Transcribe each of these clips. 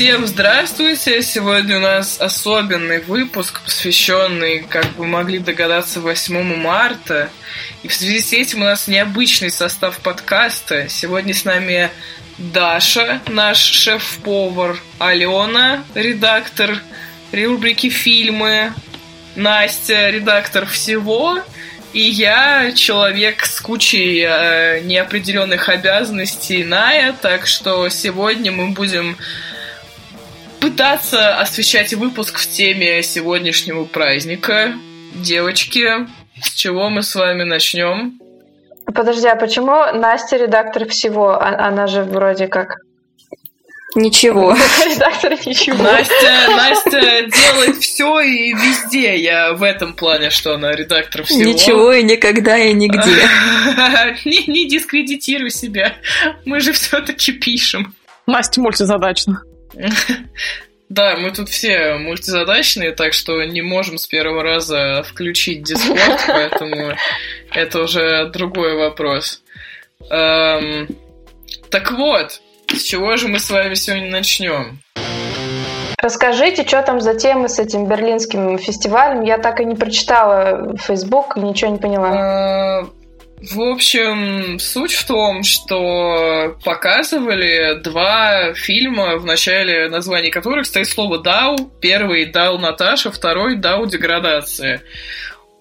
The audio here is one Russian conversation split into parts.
Всем здравствуйте! Сегодня у нас особенный выпуск, посвященный, как вы могли догадаться, 8 марта. И в связи с этим у нас необычный состав подкаста. Сегодня с нами Даша, наш шеф-повар, Алена, редактор рубрики «Фильмы», Настя, редактор всего, и я человек с кучей э, неопределенных обязанностей Ная, так что сегодня мы будем пытаться освещать выпуск в теме сегодняшнего праздника. Девочки, с чего мы с вами начнем? Подожди, а почему Настя редактор всего? А, она же вроде как Ничего. Редактор ничего. Настя, Настя делает все и везде. Я в этом плане, что она редактор всего. Ничего и никогда и нигде. не, не дискредитируй себя. Мы же все-таки пишем. Настя мультизадачна. Да, мы тут все мультизадачные, так что не можем с первого раза включить Discord, поэтому это уже другой вопрос. Эм, так вот, с чего же мы с вами сегодня начнем? Расскажите, что там за темы с этим берлинским фестивалем? Я так и не прочитала Facebook, ничего не поняла. В общем, суть в том, что показывали два фильма, в начале названий которых стоит слово «Дау». Первый «Дау Наташа», второй «Дау Деградация»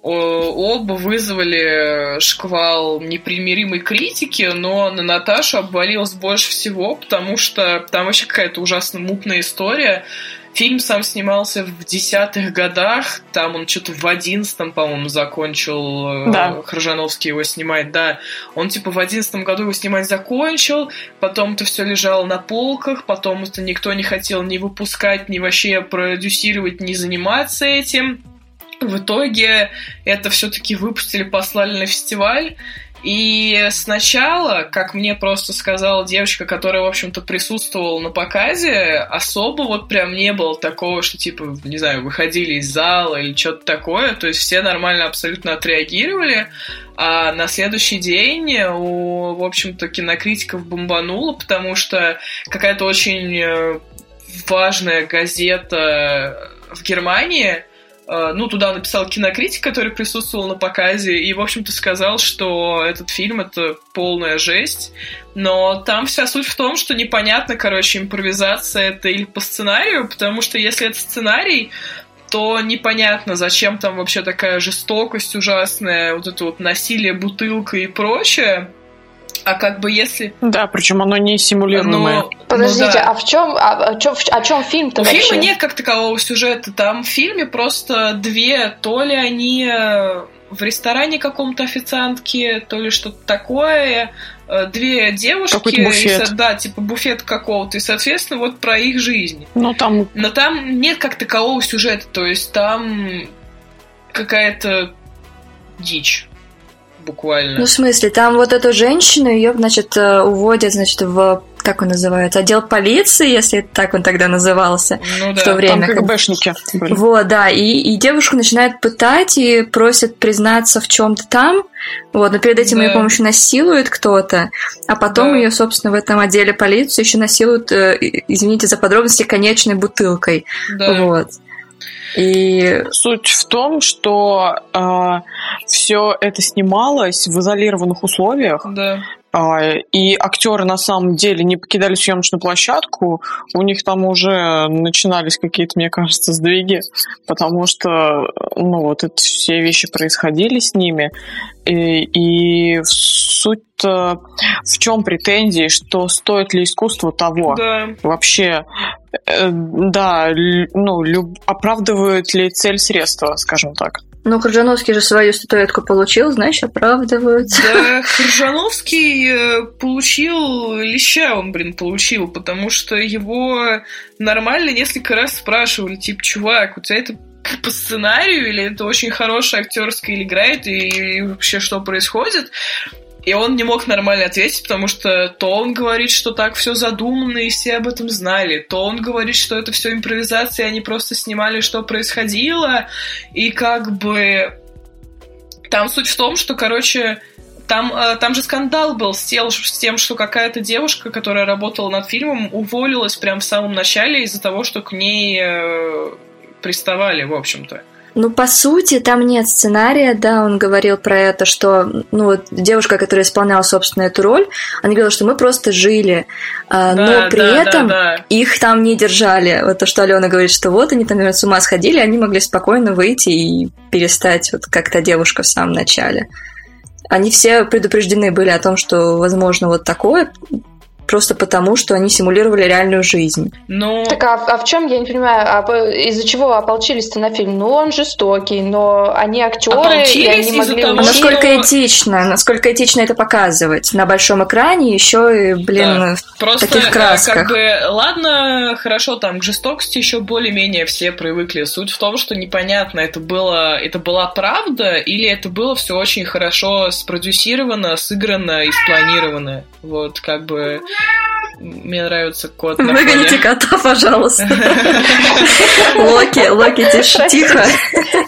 оба вызвали шквал непримиримой критики, но на Наташу обвалилось больше всего, потому что там вообще какая-то ужасно мутная история. Фильм сам снимался в десятых годах, там он что-то в одиннадцатом, по-моему, закончил, э, да. Хржановский его снимать, да. Он типа в одиннадцатом году его снимать закончил, потом это все лежало на полках, потом это никто не хотел ни выпускать, ни вообще продюсировать, ни заниматься этим. В итоге это все-таки выпустили, послали на фестиваль. И сначала, как мне просто сказала девочка, которая, в общем-то, присутствовала на показе, особо вот прям не было такого, что, типа, не знаю, выходили из зала или что-то такое. То есть все нормально абсолютно отреагировали. А на следующий день у, в общем-то, кинокритиков бомбануло, потому что какая-то очень э, важная газета в Германии ну, туда написал кинокритик, который присутствовал на показе, и, в общем-то, сказал, что этот фильм — это полная жесть. Но там вся суть в том, что непонятно, короче, импровизация это или по сценарию, потому что если это сценарий, то непонятно, зачем там вообще такая жестокость ужасная, вот это вот насилие бутылкой и прочее. А как бы если... Да, причем оно не симулируемое. Ну, Подождите, ну, да. а в чем, а, о чем, о чем фильм-то У вообще? фильма нет как такового сюжета. Там в фильме просто две, то ли они э, в ресторане каком-то официантки, то ли что-то такое, э, две девушки. И, да, типа буфет какого-то, и, соответственно, вот про их жизнь. Но там... Но там нет как такового сюжета, то есть там какая-то дичь буквально. Ну, в смысле, там вот эту женщину, ее, значит, э, уводят, значит, в как он называется, отдел полиции, если так он тогда назывался ну, да, в то время. Там КГБшники были. Вот, да, и, и девушку начинают пытать и просят признаться в чем-то там, вот, но перед этим да. ее, помощью насилует кто-то, а потом да. ее, собственно, в этом отделе полиции еще насилуют, э, извините за подробности, конечной бутылкой. Да. Вот. И суть в том, что э, все это снималось в изолированных условиях. Да. А, и актеры на самом деле не покидали съемочную площадку, у них там уже начинались какие-то, мне кажется, сдвиги, потому что, ну, вот это все вещи происходили с ними. И, и суть в чем претензии, что стоит ли искусство того? Да. Вообще, да, ну, люб, оправдывают ли цель средства, скажем так. Ну, Крыжановский же свою статуэтку получил, знаешь, оправдываются. Да, Крыжановский э, получил леща, он, блин, получил, потому что его нормально несколько раз спрашивали, типа, чувак, у тебя это по сценарию, или это очень хорошая актерская играет, и, и вообще что происходит? И он не мог нормально ответить, потому что то он говорит, что так все задумано, и все об этом знали, то он говорит, что это все импровизация, и они просто снимали, что происходило, и как бы там суть в том, что, короче, Там, э, там же скандал был с тем, с тем, что какая-то девушка, которая работала над фильмом, уволилась прямо в самом начале из-за того, что к ней э, приставали, в общем-то. Ну, по сути, там нет сценария, да, он говорил про это, что, ну, вот девушка, которая исполняла, собственно, эту роль, она говорила, что мы просто жили, а, да, но при да, этом да, да. их там не держали. Вот то, что Алена говорит, что вот они там, наверное, с ума сходили, они могли спокойно выйти и перестать, вот как та девушка в самом начале. Они все предупреждены были о том, что возможно вот такое, просто потому, что они симулировали реальную жизнь. Но... Так а, а в чем, я не понимаю, а из-за чего ополчились-то на фильм? Ну, он жестокий, но они актеры, и они могли... Того, а насколько что... этично, насколько этично это показывать на большом экране, еще и, блин, да. в Просто, таких э, красках. как бы, ладно, хорошо, там к жестокости еще более-менее все привыкли. Суть в том, что непонятно, это было, это была правда или это было все очень хорошо спродюсировано, сыграно и спланировано. Вот, как бы мне нравится кот. Выгоните кота, пожалуйста. Локи, Локи, тихо.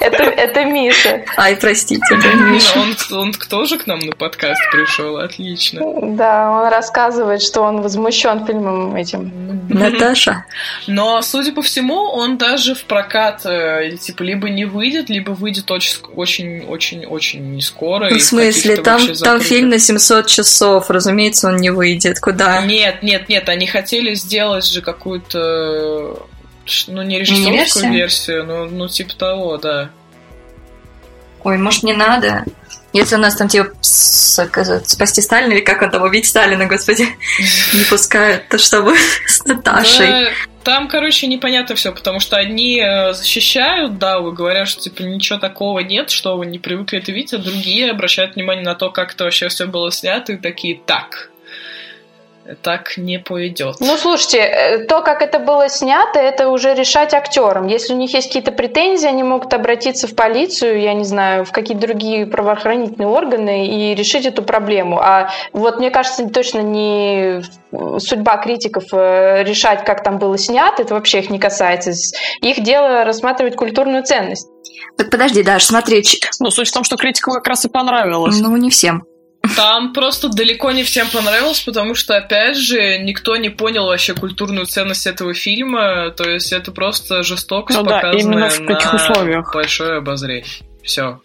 Это, это Миша. Ай, простите, это Миша. Он, он тоже к нам на подкаст пришел, отлично. Да, он рассказывает, что он возмущен фильмом этим. Наташа. Но, судя по всему, он даже в прокат э, типа либо не выйдет, либо выйдет очень-очень-очень не скоро. В смысле? Там, там фильм на 700 часов, разумеется, он не выйдет. Куда? Нет, нет, нет, они хотели сделать же какую-то ну, не режиссерскую версию, но ну, типа того, да. Ой, может, не надо? Если у нас там, типа, спасти Сталина, или как он там, убить Сталина, господи, не пускают, то чтобы с Наташей. Там, короче, непонятно все, потому что одни э, защищают, да, вы говорят, что, типа, ничего такого нет, что вы не привыкли это видеть, а другие обращают внимание на то, как это вообще все было снято, и такие, так, так не пойдет. Ну, слушайте, э, то, как это было снято, это уже решать актерам. Если у них есть какие-то претензии, они могут обратиться в полицию, я не знаю, в какие-то другие правоохранительные органы и решить эту проблему. А вот мне кажется, точно не судьба критиков э, решать, как там было снято, это вообще их не касается. Их дело рассматривать культурную ценность. Так подожди, Даш, смотри. Ну, суть в том, что критику как раз и понравилось. Ну, не всем. Там просто далеко не всем понравилось, потому что, опять же, никто не понял вообще культурную ценность этого фильма. То есть это просто жестокость, ну, да, показанная в каких на условиях. большое обозрение. Все.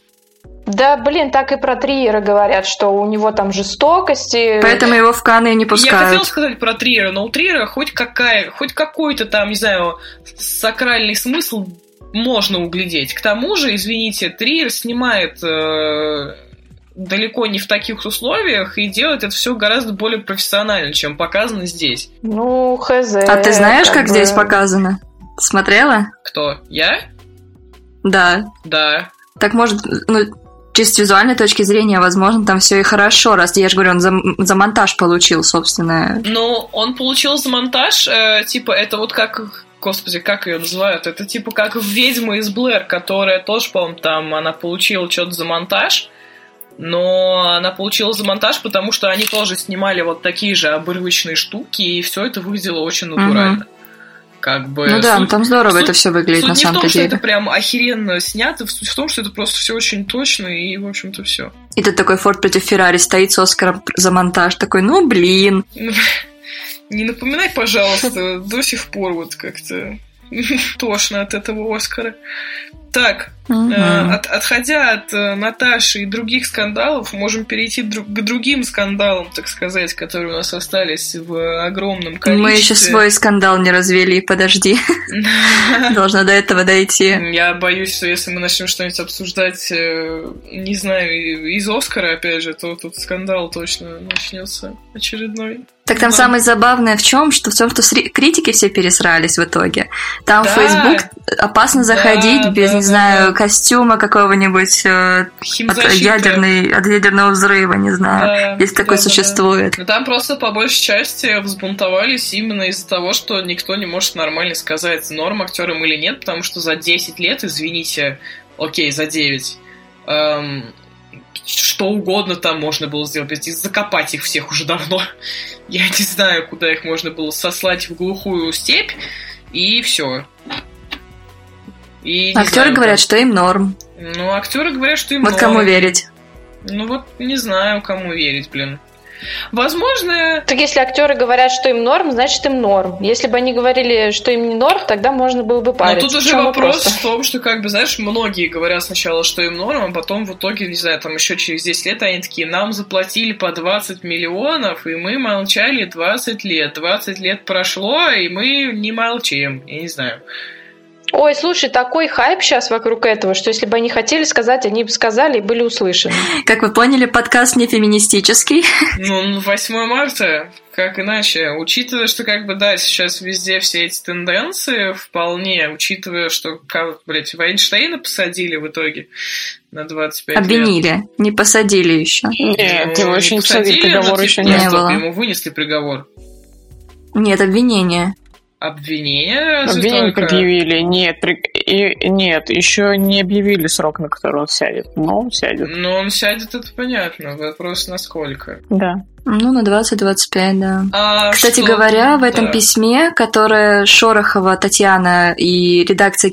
Да, блин, так и про Триера говорят, что у него там жестокости. Поэтому его в Каны не пускают. Я хотела сказать про Триера, но у Триера хоть, какая, хоть какой-то там, не знаю, сакральный смысл можно углядеть. К тому же, извините, Триер снимает э, далеко не в таких условиях и делает это все гораздо более профессионально, чем показано здесь. Ну, хз. А ты знаешь, как, как бы... здесь показано? Смотрела? Кто? Я? Да. Да. Так может, ну, чисто с визуальной точки зрения, возможно, там все и хорошо, раз я же говорю, он за, за монтаж получил, собственно. Ну, он получил за монтаж, э, типа, это вот как господи, как ее называют? Это типа как ведьма из Блэр, которая тоже, по-моему, там, она получила что-то за монтаж, но она получила за монтаж, потому что они тоже снимали вот такие же обрывочные штуки, и все это выглядело очень натурально. Угу. Как бы, ну да, суть, там здорово суть, это все выглядит суть на самом деле. Суть не в том, что это прям охеренно снято, суть в том, что это просто все очень точно, и, в общем-то, все. И тут такой Форд против Феррари стоит с Оскаром за монтаж, такой, ну блин. Не напоминай, пожалуйста, до сих пор вот как-то тошно от этого Оскара. Так, угу. э, от, отходя от э, Наташи и других скандалов, можем перейти друг, к другим скандалам, так сказать, которые у нас остались в огромном количестве. Мы еще свой скандал не развели, подожди. Должно до этого дойти. Я боюсь, что если мы начнем что-нибудь обсуждать, э, не знаю, из Оскара, опять же, то тут скандал точно начнется очередной. Так там да. самое забавное в чем, что в том, что критики все пересрались в итоге. Там да. в Facebook опасно заходить да, без, да, не да, знаю, да. костюма какого-нибудь э, от, ядерной, от ядерного взрыва, не знаю, да, если да, такой да, существует. Да. Там просто по большей части взбунтовались именно из-за того, что никто не может нормально сказать, норм актерам или нет, потому что за 10 лет, извините, окей, за 9, эм, что угодно там можно было сделать, закопать их всех уже давно. Я не знаю, куда их можно было сослать в глухую степь, и все. И, Актеры знаю, говорят, что им норм. Ну, актеры говорят, что им вот норм. кому верить. Ну вот не знаю, кому верить, блин. Возможно... Так если актеры говорят, что им норм, значит им норм. Если бы они говорили, что им не норм, тогда можно было бы париться. Но тут уже вопрос в том, что, как бы, знаешь, многие говорят сначала, что им норм, а потом в итоге, не знаю, там еще через 10 лет они такие, нам заплатили по 20 миллионов, и мы молчали 20 лет. 20 лет прошло, и мы не молчим. Я не знаю. Ой, слушай, такой хайп сейчас вокруг этого, что если бы они хотели сказать, они бы сказали и были услышаны. Как вы поняли, подкаст не феминистический. Ну, 8 марта, как иначе? Учитывая, что, как бы, да, сейчас везде все эти тенденции, вполне, учитывая, что, как, блядь, Вайнштейна посадили в итоге на 25 Обвинили, лет. не посадили еще. Нет, его не еще не посадили, посадили, приговор но, еще типа, не не стоп, было. Ему вынесли приговор. Нет, обвинение. Обвинение Обвинение только? предъявили. Нет, при- и, нет, еще не объявили срок, на который он сядет. Но он сядет. Ну, он сядет, это понятно. Вопрос, насколько. Да. Ну, на 20-25, да. А Кстати что- говоря, в этом да. письме, которое Шорохова Татьяна и редакция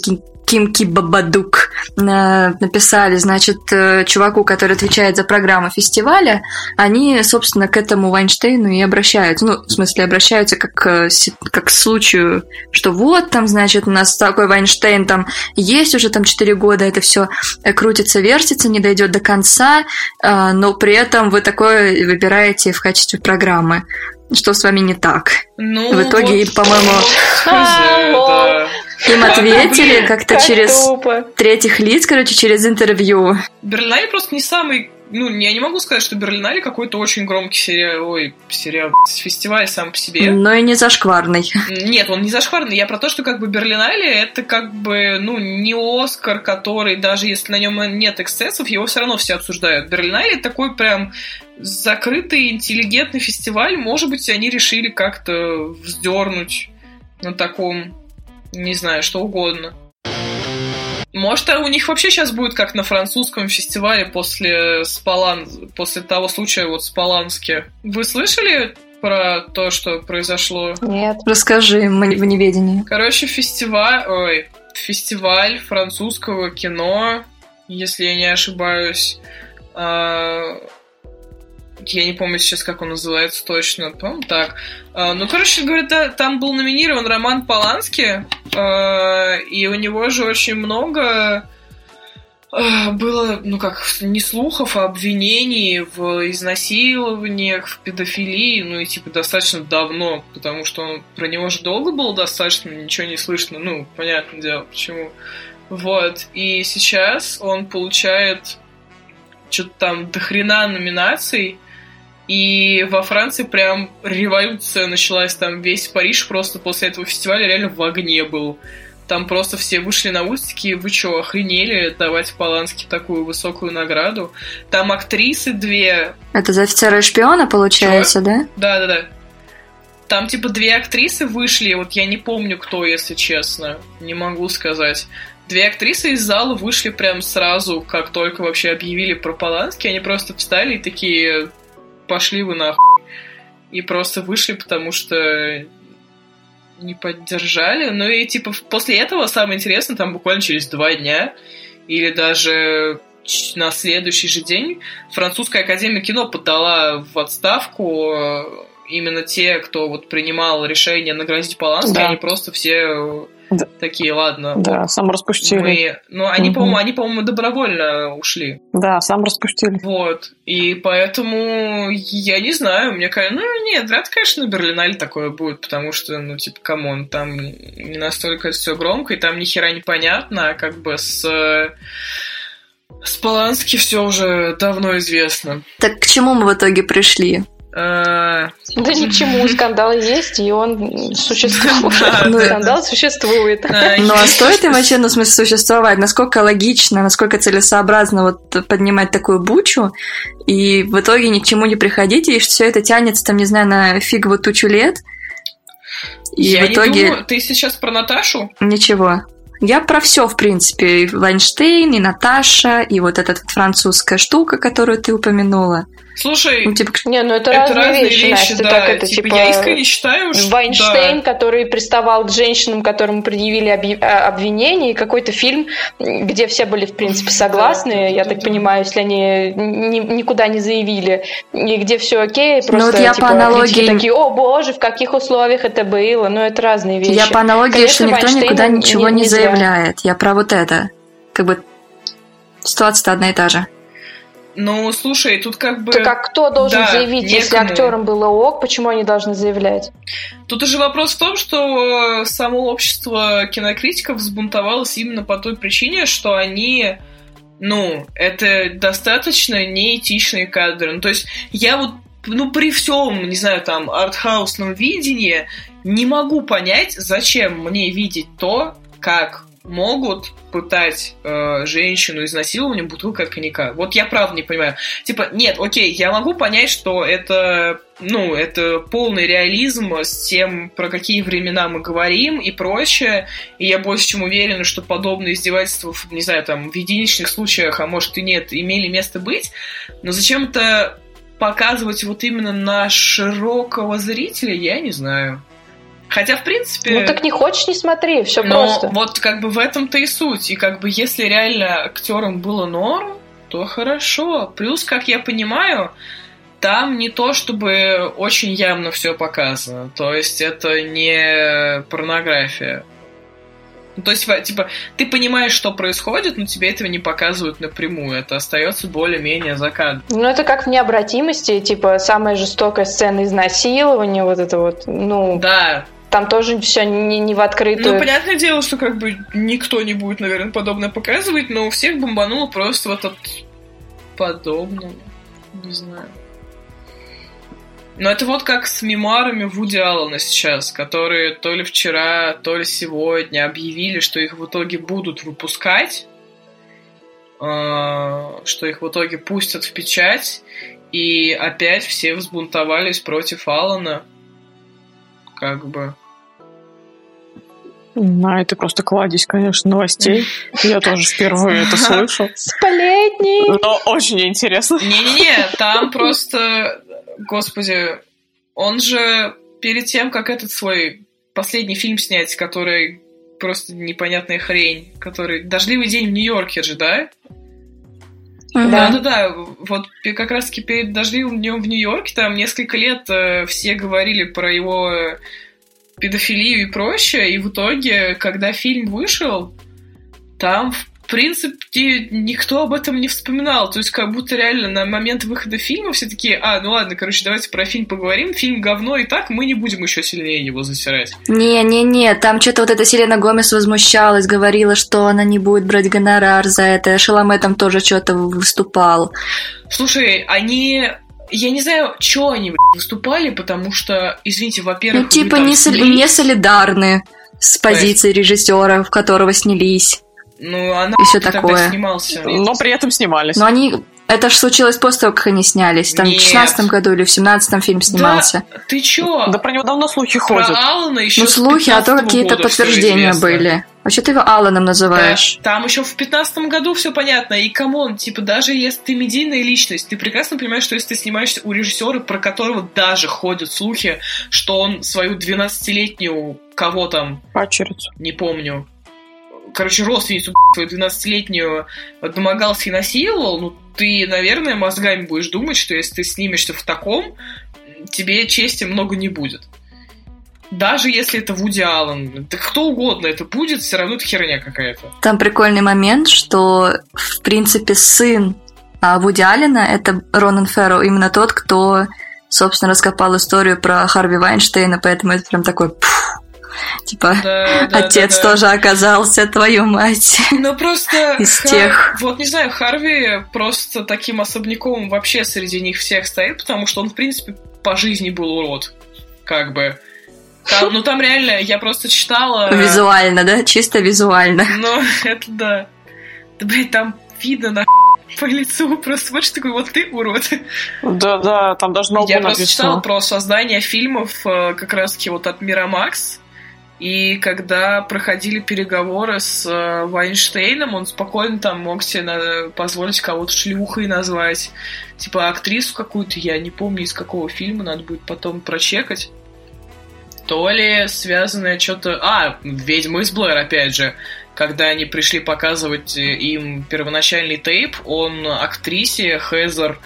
Кимки Бабадук э, написали, значит, э, чуваку, который отвечает за программу фестиваля, они, собственно, к этому Вайнштейну и обращаются. Ну, в смысле, обращаются как, э, как к случаю, что вот там, значит, у нас такой Вайнштейн там есть уже там 4 года, это все крутится, вертится, не дойдет до конца, но при этом вы такое выбираете в качестве программы. Что с вами не так? Ну, В итоге, вот, по-моему, да. Им ответили как-то Как через тупо. третьих лиц, короче, через интервью. Берлинале просто не самый... Ну, я не могу сказать, что Берлинале какой-то очень громкий сериал... Ой, сериал... Фестиваль сам по себе. Но и не зашкварный. Нет, он не зашкварный. Я про то, что как бы Берлинале это как бы, ну, не Оскар, который, даже если на нем нет эксцессов, его все равно все обсуждают. Берлинале такой прям закрытый, интеллигентный фестиваль. Может быть, они решили как-то вздернуть на таком, не знаю, что угодно. Может, а у них вообще сейчас будет как на французском фестивале после Спалан... после того случая вот в Спаланске. Вы слышали про то, что произошло? Нет. Расскажи мы в неведении. Короче, фестиваль, ой, фестиваль французского кино, если я не ошибаюсь. Я не помню сейчас, как он называется точно, по-моему, так. А, ну, короче говоря, там был номинирован Роман Полански, а, и у него же очень много а, было, ну как, не слухов, а обвинений в изнасилованиях, в педофилии, ну и типа достаточно давно, потому что он, про него же долго было достаточно, ничего не слышно, ну, понятное дело, почему. Вот, и сейчас он получает что-то там дохрена номинаций, и во Франции прям революция началась, там весь Париж просто после этого фестиваля реально в огне был. Там просто все вышли на улицы, такие, вы что, охренели давать Полански такую высокую награду? Там актрисы две, Это за офицера и шпиона, получается, да? да-да-да. Там типа две актрисы вышли, вот я не помню кто, если честно, не могу сказать. Две актрисы из зала вышли прям сразу, как только вообще объявили про Полански, они просто встали и такие, пошли вы нахуй. И просто вышли, потому что не поддержали. Ну и типа после этого самое интересное, там буквально через два дня или даже на следующий же день французская академия кино подала в отставку э, именно те, кто вот принимал решение наградить Полански, Да. они просто все э, Да. такие, ладно, Да, сам распустили. мы... Ну, они, Мгм. по-моему, они, по-моему, добровольно ушли. Да, сам распустили. Вот. И поэтому я не знаю, мне кажется, ну нет, вряд ли, конечно, на Берлинале такое будет, потому что, ну, типа, come on, там не настолько все громко, и там ни хера не понятно, а как бы с с Полански все уже давно известно. Так к чему мы в итоге пришли? А, Да ни к чему, скандал есть, и он существует. Да. Скандал существует. а, Ну а стоит им вообще, ну, в смысле, существовать? Насколько логично, насколько целесообразно вот поднимать такую бучу и в итоге ни к чему не приходить, и все это тянется, там, не знаю, на фиговую тучу лет, и Я в итоге думаю, ты сейчас про Наташу? ничего. Я про все, в принципе. И Вайнштейн, и Наташа, и вот эта вот французская штука, которую ты упомянула. Слушай, ну, типа, не, ну это, это разные, разные вещи, вещи Настя, да. так это, типа, типа, я искренне считаю, что... Вайнштейн, да. который приставал к женщинам, которым предъявили а, обвинения, и какой-то фильм, где все были, в принципе, согласны, да, я да, так да. понимаю, если они ни, никуда не заявили, и где все окей, просто, ну, вот я типа, по аналогии... такие, о боже, в каких условиях это было, ну, это разные вещи. Я по аналогии, Конечно, что никто Вайнштейн никуда ничего не, не заявляет, я про вот это. Как бы ситуация одна и та же. Ну, слушай, тут как бы... Так а кто должен да, заявить, некому. если актерам было ок, почему они должны заявлять? Тут уже вопрос в том, что само общество кинокритиков взбунтовалось именно по той причине, что они ну, это достаточно неэтичные кадры. Ну, то есть я вот, ну, при всем, не знаю, там, артхаусном видении не могу понять, зачем мне видеть то, как могут пытать э, женщину изнасилованием бутылкой коньяка. Вот я правда не понимаю. Типа, нет, окей, я могу понять, что это, ну, это полный реализм с тем, про какие времена мы говорим и прочее. И я больше чем уверена, что подобные издевательства, не знаю, там, в единичных случаях, а может и нет, имели место быть. Но зачем это показывать вот именно на широкого зрителя, я не знаю. Хотя, в принципе... Ну так не хочешь, не смотри, все но просто. вот как бы в этом-то и суть. И как бы если реально актерам было норм, то хорошо. Плюс, как я понимаю, там не то чтобы очень явно все показано. То есть это не порнография. Ну, то есть, типа, ты понимаешь, что происходит, но тебе этого не показывают напрямую. Это остается более-менее за кадром. Ну, это как в необратимости, типа, самая жестокая сцена изнасилования, вот это вот, ну... Да, там тоже все не, не в открытую. Ну, понятное дело, что как бы никто не будет, наверное, подобное показывать, но у всех бомбануло просто вот от подобного. Не знаю. Но это вот как с мемуарами Вуди Аллена сейчас, которые то ли вчера, то ли сегодня объявили, что их в итоге будут выпускать, а, что их в итоге пустят в печать, и опять все взбунтовались против Аллена. Как бы. На это просто кладезь, конечно, новостей. Я тоже впервые это слышу. Сплетни! Но очень интересно. Не-не-не, там просто... Господи, он же перед тем, как этот свой последний фильм снять, который просто непонятная хрень, который «Дождливый день в Нью-Йорке» же, да? Да-да-да, вот как раз-таки перед «Дождливым днем в Нью-Йорке» там несколько лет э, все говорили про его педофилию и прочее, и в итоге, когда фильм вышел, там, в принципе, никто об этом не вспоминал. То есть, как будто реально на момент выхода фильма все такие, а, ну ладно, короче, давайте про фильм поговорим. Фильм говно, и так мы не будем еще сильнее его засирать. Не-не-не, там что-то вот эта Селена Гомес возмущалась, говорила, что она не будет брать гонорар за это. Шаломе там тоже что-то выступал. Слушай, они я не знаю, что они выступали, потому что, извините, во-первых... Ну, типа не, соли... не солидарны с позицией режиссера, в которого снялись. Ну, она и все такое. снимался. Но при этом снимались. Но они это же случилось после того, как они снялись. Там Нет. в 16 году или в 17-м фильм снимался. Да, ты чё? Да про него давно слухи про ходят. Алана еще Ну, слухи, а то какие-то подтверждения были. А что ты его Аланом называешь? Да, там еще в 15 году все понятно. И come on, типа, даже если ты медийная личность, ты прекрасно понимаешь, что если ты снимаешься у режиссера, про которого даже ходят слухи, что он свою 12-летнюю кого там... Падчерицу. Не помню короче, родственницу свою 12-летнюю домогался и насиловал, ну, ты, наверное, мозгами будешь думать, что если ты снимешься в таком, тебе чести много не будет. Даже если это Вуди Аллен, да кто угодно это будет, все равно это херня какая-то. Там прикольный момент, что, в принципе, сын а Вуди Аллена — это Ронан Ферро, именно тот, кто, собственно, раскопал историю про Харви Вайнштейна, поэтому это прям такой пфф, Типа, да, да, отец да, да. тоже оказался, твою мать. Ну, просто... Из Хар... тех. Вот, не знаю, Харви просто таким особняком вообще среди них всех стоит, потому что он, в принципе, по жизни был урод. Как бы. Там, ну, там реально, я просто читала... Визуально, да? Чисто визуально. Ну, это да. Да, блядь, там видно на по лицу, просто смотришь, такой, вот ты урод. Да, да, там даже много Я просто читала про создание фильмов э, как раз-таки вот от Мирамакс, И когда проходили переговоры с э, Вайнштейном, он спокойно там мог себе позволить кого-то шлюхой назвать. Типа актрису какую-то, я не помню из какого фильма, надо будет потом прочекать. То ли связанное что-то... А, «Ведьма из Блэр», опять же. Когда они пришли показывать им первоначальный тейп, он актрисе Хезер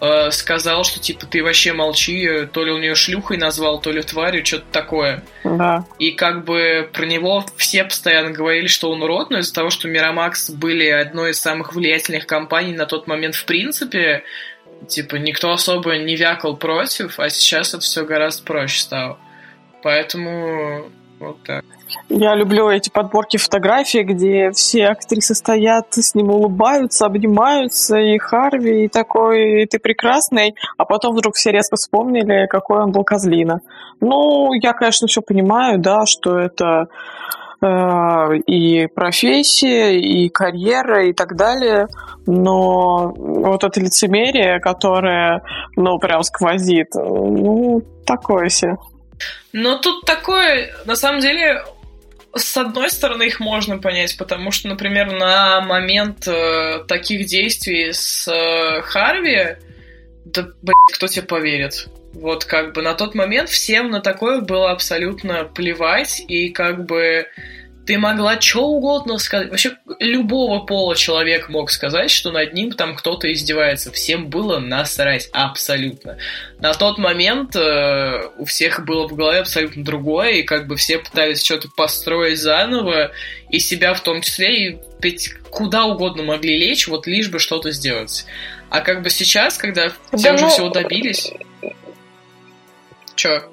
э, сказал, что типа ты вообще молчи, то ли у нее шлюхой назвал, то ли тварью, что-то такое. Да. И как бы про него все постоянно говорили, что он урод, но из-за того, что Мирамакс были одной из самых влиятельных компаний на тот момент в принципе, типа никто особо не вякал против, а сейчас это все гораздо проще стало. Поэтому вот так. Я люблю эти подборки фотографий, где все актрисы стоят, с ним улыбаются, обнимаются, и Харви, и такой, и ты прекрасный, а потом вдруг все резко вспомнили, какой он был козлина. Ну, я, конечно, все понимаю, да, что это э, и профессия, и карьера, и так далее, но вот это лицемерие, которое, ну, прям сквозит, ну, такое себе. Но тут такое, на самом деле, с одной стороны, их можно понять, потому что, например, на момент э, таких действий с э, Харви, да, блядь, кто тебе поверит? Вот как бы на тот момент всем на такое было абсолютно плевать, и как бы ты могла что угодно сказать. Вообще, любого пола человек мог сказать, что над ним там кто-то издевается. Всем было насрать абсолютно. На тот момент э, у всех было в голове абсолютно другое, и как бы все пытались что-то построить заново, и себя в том числе, и ведь куда угодно могли лечь, вот лишь бы что-то сделать. А как бы сейчас, когда все да уже ну... всего добились... Чё?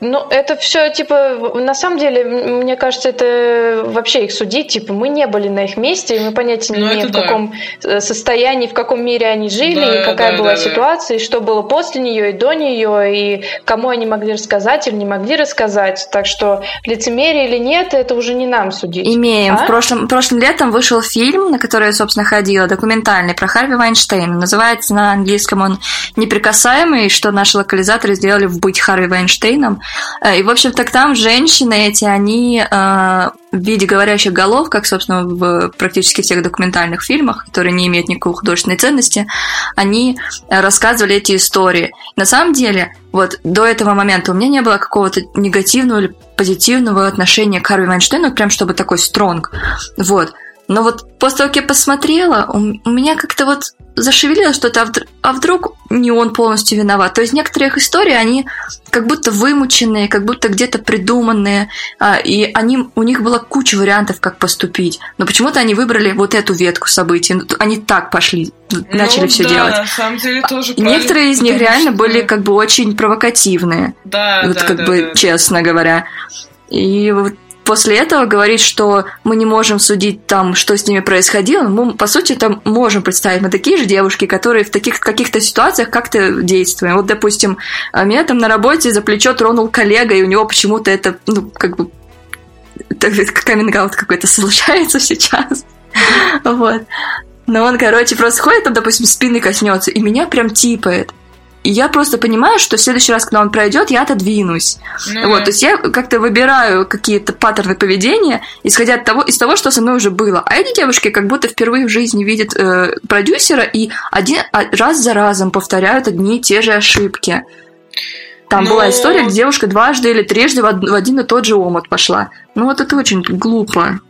Ну, это все, типа, на самом деле, мне кажется, это вообще их судить, типа, мы не были на их месте, и мы понятия не ну, имеем, в да. каком э, состоянии, в каком мире они жили, да, и какая да, была да, ситуация, да. и что было после нее и до нее, и кому они могли рассказать или не могли рассказать. Так что лицемерие или нет, это уже не нам судить. Имеем. А? В прошлом, прошлым летом вышел фильм, на который я, собственно, ходила, документальный, про Харви Вайнштейна. Называется на английском он «Неприкасаемый», что наши локализаторы сделали в «Быть Харви Вайнштейном». Э, и, в общем-то, там женщины эти, они э, в виде говорящих голов, как, собственно, в практически всех документальных фильмах, которые не имеют никакой художественной ценности, они рассказывали эти истории. На самом деле, вот до этого момента у меня не было какого-то негативного или позитивного отношения к Харви Вайнштейну, прям чтобы такой стронг. Вот. Но вот после того, как я посмотрела, у, меня как-то вот зашевелилось что-то, а, вдруг, а вдруг не он полностью виноват. То есть некоторые их истории, они как будто вымученные, как будто где-то придуманные, а, и они, у них была куча вариантов, как поступить. Но почему-то они выбрали вот эту ветку событий. Ну, они так пошли, начали ну, все да, делать. на самом деле тоже Некоторые из них реально что... были как бы очень провокативные. Да, вот да, как да, бы да. честно говоря. И вот после этого говорить, что мы не можем судить там, что с ними происходило, мы, по сути, там можем представить. Мы такие же девушки, которые в таких каких-то ситуациях как-то действуем. Вот, допустим, а меня там на работе за плечо тронул коллега, и у него почему-то это, ну, как бы, каминг какой-то случается сейчас. Вот. Но он, короче, просто ходит, там, допустим, спины коснется, и меня прям типает. И я просто понимаю, что в следующий раз, когда он пройдет, я отодвинусь. Ну, вот, то есть я как-то выбираю какие-то паттерны поведения, исходя от того, из того, что со мной уже было. А эти девушки как будто впервые в жизни видят э, продюсера и один а, раз за разом повторяют одни и те же ошибки. Там Но... была история, где девушка дважды или трижды в один и тот же омут пошла. Ну вот это очень глупо.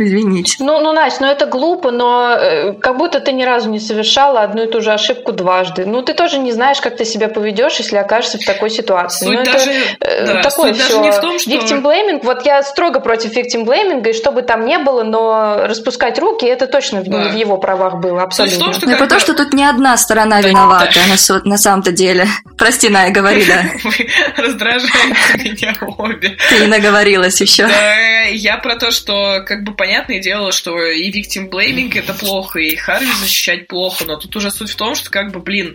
Извините. Ну, ну, Настя, ну это глупо, но э, как будто ты ни разу не совершала одну и ту же ошибку дважды. Ну, ты тоже не знаешь, как ты себя поведешь, если окажешься в такой ситуации. Суть ну, даже, это да, такое суть все. даже не в том, что... Victim blaming, вот я строго против victim blaming, и что бы там ни было, но распускать руки, это точно да. в его правах было, абсолютно. Том, что ну, потому бы... что тут не одна сторона да, виновата да. на, на самом-то деле. Прости, Ная, говори, да. Вы раздражаете меня обе. Ты не наговорилась еще. Да, я про то, что как бы понятное дело, что и victim blaming это плохо, и Харви защищать плохо, но тут уже суть в том, что как бы, блин,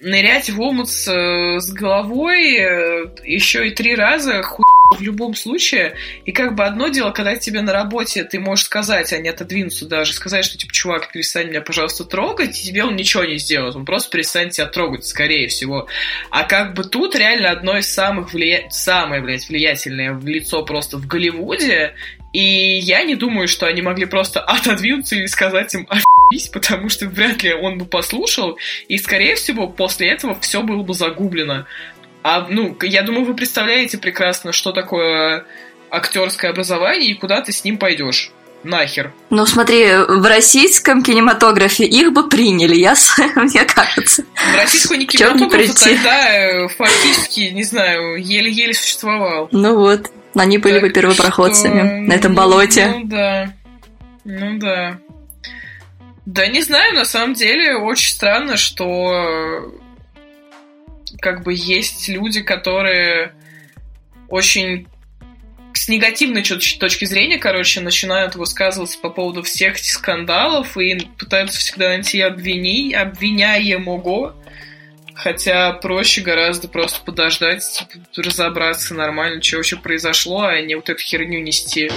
нырять в омут с, с головой э, еще и три раза хуй в любом случае. И как бы одно дело, когда тебе на работе ты можешь сказать, а не отодвинуться даже, сказать, что типа, чувак, перестань меня, пожалуйста, трогать, и тебе он ничего не сделает. Он просто перестанет тебя трогать, скорее всего. А как бы тут реально одно из самых влия... самое, блядь, влиятельное лицо просто в Голливуде, и я не думаю, что они могли просто отодвинуться и сказать им ошибись, потому что вряд ли он бы послушал, и, скорее всего, после этого все было бы загублено. А, ну, я думаю, вы представляете прекрасно, что такое актерское образование и куда ты с ним пойдешь. Нахер. Ну, смотри, в российском кинематографе их бы приняли, я, мне кажется. В российском кинематографе тогда э, фактически, не знаю, еле-еле существовал. Ну вот, они были так бы первопроходцами что... на этом ну, болоте. Ну да, ну да. Да не знаю, на самом деле очень странно, что как бы есть люди, которые очень с негативной точки зрения, короче, начинают высказываться по поводу всех этих скандалов и пытаются всегда найти обвини... обвиняемого. Хотя проще гораздо просто подождать, типа, разобраться нормально, что вообще произошло, а не вот эту херню нести.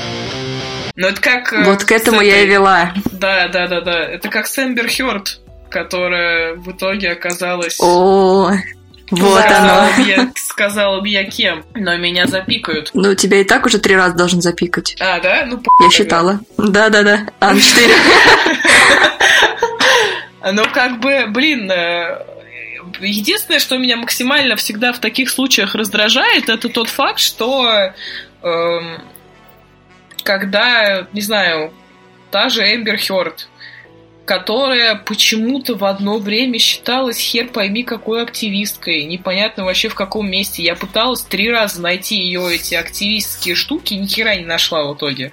Но это как... Э, вот к этому этой... я и вела. Да, да, да, да. Это как с Эмбер Хёрд, которая в итоге оказалась... О, вот оно. Я сказала бы я кем, но меня запикают. Ну, тебя и так уже три раза должен запикать. А, да? Ну, Я считала. Да-да-да. Ан-4. Ну, как бы, блин, э, единственное, что меня максимально всегда в таких случаях раздражает, это тот факт, что э, когда, не знаю, та же Эмбер Хёрд которая почему-то в одно время считалась хер пойми какой активисткой. Непонятно вообще в каком месте. Я пыталась три раза найти ее эти активистские штуки, ни хера не нашла в итоге.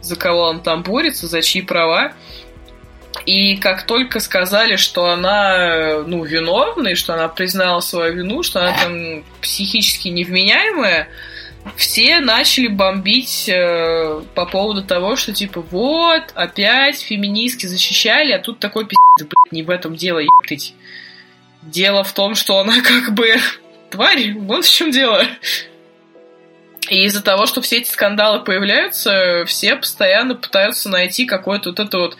За кого он там борется, за чьи права. И как только сказали, что она, ну, виновна, и что она признала свою вину, что она там психически невменяемая, все начали бомбить э, по поводу того, что типа вот, опять феминистки защищали, а тут такой пиздец, блядь, не в этом дело, ебать. Дело в том, что она как бы тварь, вот в чем дело. И из-за того, что все эти скандалы появляются, все постоянно пытаются найти какое-то вот это вот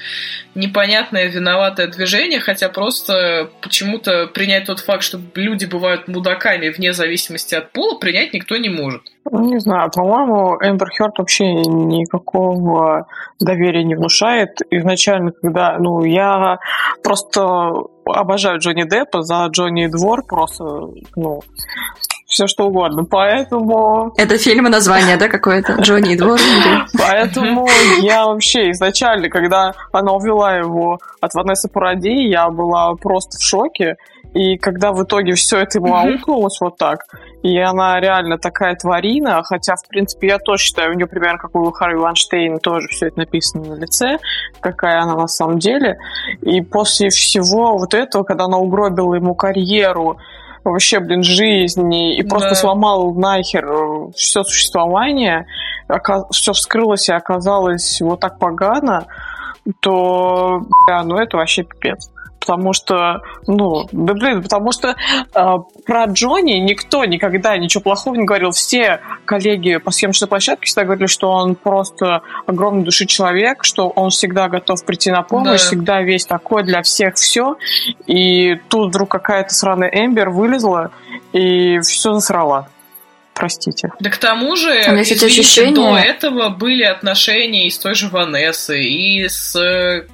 непонятное виноватое движение, хотя просто почему-то принять тот факт, что люди бывают мудаками вне зависимости от пола, принять никто не может. Ну, не знаю, по-моему, Эмбер Хёрд вообще никакого доверия не внушает. Изначально, когда, ну, я просто обожаю Джонни Деппа за Джонни Двор, просто, ну, все что угодно. Поэтому... Это фильм и название, да, какое-то? Джонни и Двор? Поэтому я вообще изначально, когда она увела его от Ванессы Паради, я была просто в шоке. И когда в итоге все это ему аукнулось вот так, и она реально такая тварина, хотя, в принципе, я тоже считаю, у нее примерно как у Харви Ванштейна тоже все это написано на лице, какая она на самом деле. И после всего вот этого, когда она угробила ему карьеру, вообще, блин, жизни и просто да. сломал нахер э, все существование, все вскрылось и оказалось вот так погано, то, бля, ну это вообще пипец потому что, ну, да блин, потому что э, про Джонни никто никогда ничего плохого не говорил. Все коллеги по съемочной площадке всегда говорили, что он просто огромный души человек, что он всегда готов прийти на помощь, да. всегда весь такой для всех все. И тут вдруг какая-то сраная Эмбер вылезла и все засрала простите. Да к тому же, извините, ощущение... до этого были отношения и с той же Ванессой, и с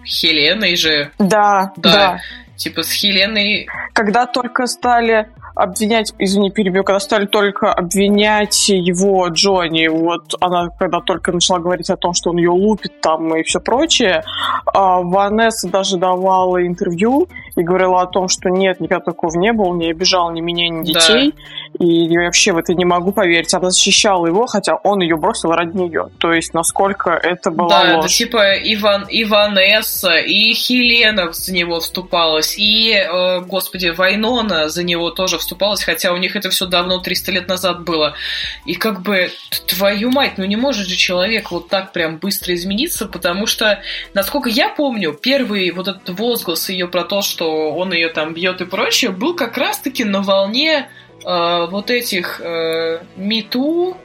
Хеленой же. Да, да. да. Типа с Хеленой... Когда только стали обвинять, извини, перебью, когда стали только обвинять его, Джонни, вот она когда только начала говорить о том, что он ее лупит там и все прочее, а Ванесса даже давала интервью и говорила о том, что нет, никогда такого не было, не обижал ни меня, ни детей, да. и вообще в это не могу поверить. Она защищала его, хотя он ее бросил ради нее. То есть, насколько это было да, ложь. Да, типа Иван, и Ванесса, и Хелена за него вступалась, и, э, господи, Вайнона за него тоже вступалась, хотя у них это все давно, 300 лет назад было. И как бы, твою мать, ну не может же человек вот так прям быстро измениться, потому что, насколько я помню, первый вот этот возглас ее про то, что он ее там бьет и прочее, был как раз-таки на волне э, вот этих э, Мету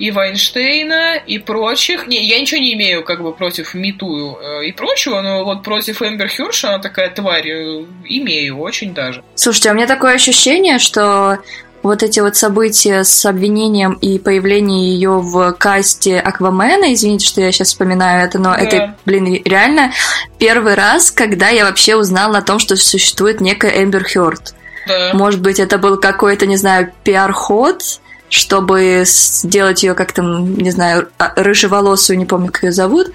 и Вайнштейна, и прочих. Не, я ничего не имею как бы против Митую э, и прочего, но вот против Эмбер Хёрш, она такая тварь, э, имею, очень даже. Слушайте, а у меня такое ощущение, что вот эти вот события с обвинением и появлением ее в касте Аквамена, извините, что я сейчас вспоминаю это, но да. это, блин, реально первый раз, когда я вообще узнала о том, что существует некая Эмбер Хёрд. Да. Может быть, это был какой-то, не знаю, пиар-ход, чтобы сделать ее как-то, не знаю, а, рыжеволосую, не помню, как ее зовут,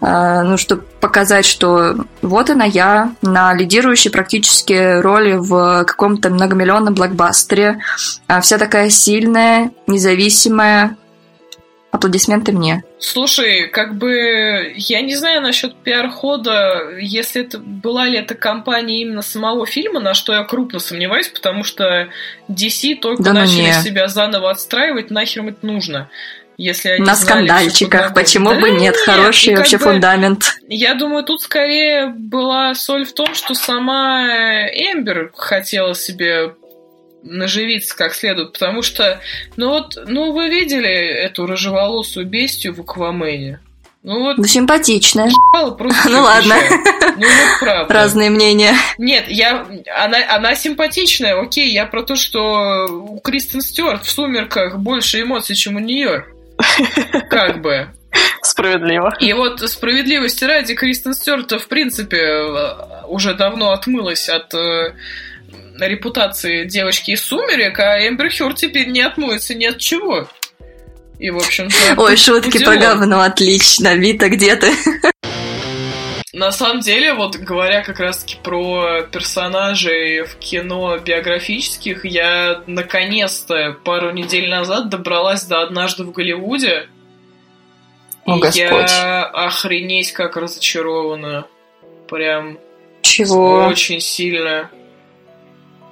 а, ну, чтобы показать, что вот она я на лидирующей практически роли в каком-то многомиллионном блокбастере, а, вся такая сильная, независимая, Аплодисменты мне. Слушай, как бы я не знаю насчет пиар-хода, если это была ли это компания именно самого фильма, на что я крупно сомневаюсь, потому что DC только да ну начали не. себя заново отстраивать, нахер это нужно. Если они на знали, скандальчиках, почему да, бы нет, нет хороший вообще бы, фундамент. Я думаю, тут скорее была соль в том, что сама Эмбер хотела себе наживиться как следует, потому что, ну вот, ну вы видели эту рыжеволосую бестию в Аквамене? Ну вот. Ну, симпатичная. Просто ну ладно. Ну вот правда. Разные мнения. Нет, я, она, она симпатичная, окей, я про то, что у Кристен Стюарт в «Сумерках» больше эмоций, чем у нее. Как бы. Справедливо. И вот справедливости ради Кристен Стюарт, в принципе, уже давно отмылась от э, репутации девочки из «Сумерек», а Эмбер Хёрд теперь не отмоется ни от чего. И, в общем-то... Ой, шутки по говну, отлично. Вита, где ты? На самом деле, вот говоря как раз-таки про персонажей в кино биографических, я наконец-то пару недель назад добралась до «Однажды в Голливуде». О, и Господь. я охренеть как разочарована. Прям Чего? Очень сильно.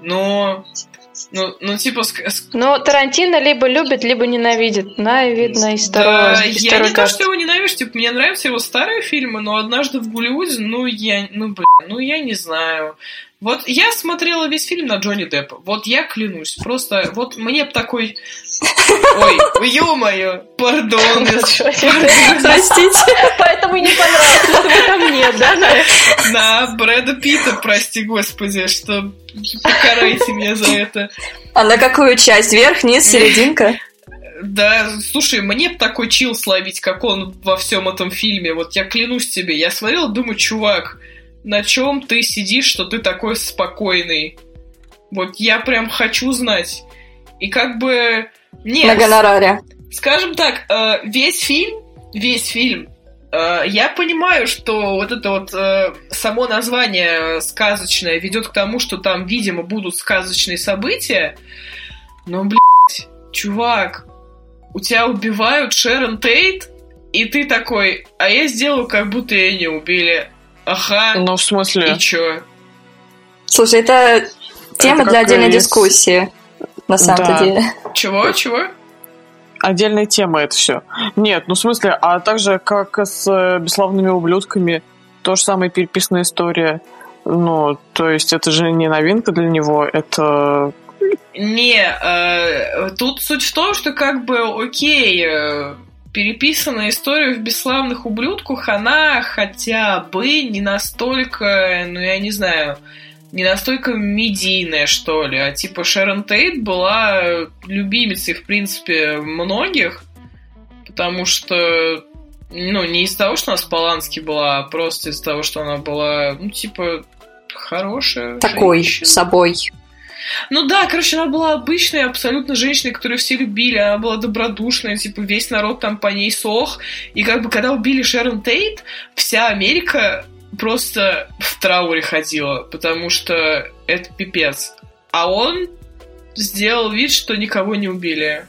Но ну, ну, типа... Ну, Тарантино либо любит, либо ненавидит. На, видно, из второго. Да, из я не то, что его ненавижу, типа, мне нравятся его старые фильмы, но однажды в Голливуде, ну, я, ну, блин, ну, я не знаю. Вот я смотрела весь фильм на Джонни Деппа. Вот я клянусь. Просто вот мне б такой... Ой, ё-моё, пардон. Простите. Поэтому не понравилось. Там нет, да? На Брэда Питта, прости господи, что покарайте меня за это. А на какую часть? Верх, низ, серединка? Да, слушай, мне б такой чил словить, как он во всем этом фильме. Вот я клянусь тебе, я смотрел, думаю, чувак, на чем ты сидишь, что ты такой спокойный. Вот я прям хочу знать. И как бы... Нет. На гонораре. Скажем так, э, весь фильм, весь фильм, э, я понимаю, что вот это вот э, само название сказочное ведет к тому, что там, видимо, будут сказочные события. Но, блядь, чувак, у тебя убивают Шерон Тейт, и ты такой, а я сделаю, как будто ее не убили. Ага. Ну, в смысле? И чё? Слушай, это тема это для отдельной есть... дискуссии, на самом-то да. деле. Чего? Чего? Отдельная тема это все. Нет, ну в смысле, а также как с э, бесславными ублюдками, то же самое переписанная история. Ну, то есть это же не новинка для него, это не, э, тут суть в том, что как бы, окей, э, переписанная история в «Бесславных ублюдках», она хотя бы не настолько, ну, я не знаю, не настолько медийная, что ли. А типа Шерон Тейт была любимицей, в принципе, многих, потому что, ну, не из-за того, что она с Полански была, а просто из-за того, что она была, ну, типа, хорошая Такой женщина. собой. Ну да, короче, она была обычной абсолютно женщиной, которую все любили. Она была добродушная, типа весь народ там по ней сох. И как бы когда убили Шерон Тейт, вся Америка просто в трауре ходила, потому что это пипец. А он сделал вид, что никого не убили.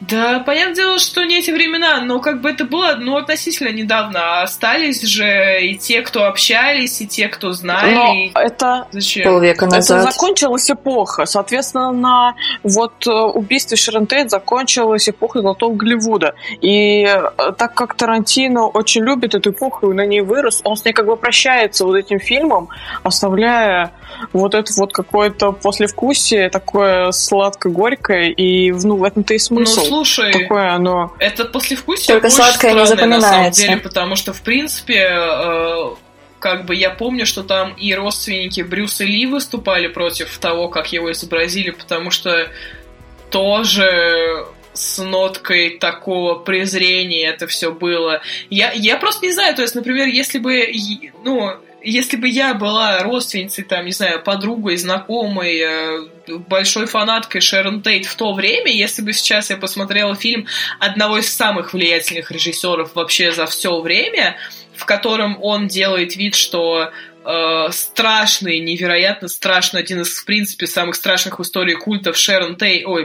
Да, понятное дело, что не эти времена, но как бы это было, ну, относительно недавно. А остались же и те, кто общались, и те, кто знали. Но и... это... Зачем? Полвека назад. Это закончилась эпоха. Соответственно, на вот э, убийстве Шерон Тейт закончилась эпоха золотого Голливуда. И э, так как Тарантино очень любит эту эпоху и на ней вырос, он с ней как бы прощается вот этим фильмом, оставляя вот это вот какое-то послевкусие, такое сладко-горькое, и ну, в этом-то и смысл. Ну, слушай, такое оно... это послевкусие Только очень сладкое не странное, на самом запоминается. деле, потому что, в принципе, э, как бы я помню, что там и родственники Брюса Ли выступали против того, как его изобразили, потому что тоже с ноткой такого презрения это все было. Я, я просто не знаю, то есть, например, если бы, ну, если бы я была родственницей, там, не знаю, подругой, знакомой, э, большой фанаткой Шерон Тейт в то время, если бы сейчас я посмотрела фильм одного из самых влиятельных режиссеров вообще за все время, в котором он делает вид, что э, страшный, невероятно страшный, один из, в принципе, самых страшных в истории культов Шерон Тей, ой,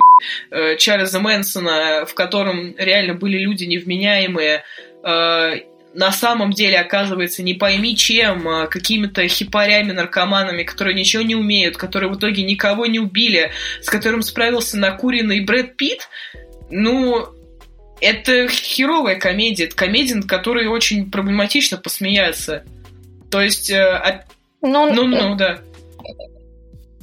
э, Чарльза Мэнсона, в котором реально были люди невменяемые, э, на самом деле оказывается не пойми чем, а какими-то хипарями, наркоманами, которые ничего не умеют, которые в итоге никого не убили, с которым справился накуренный Брэд Питт, ну, это херовая комедия. Это комедия, над которой очень проблематично посмеяться. То есть, э, от- Ну, ну, ну, да.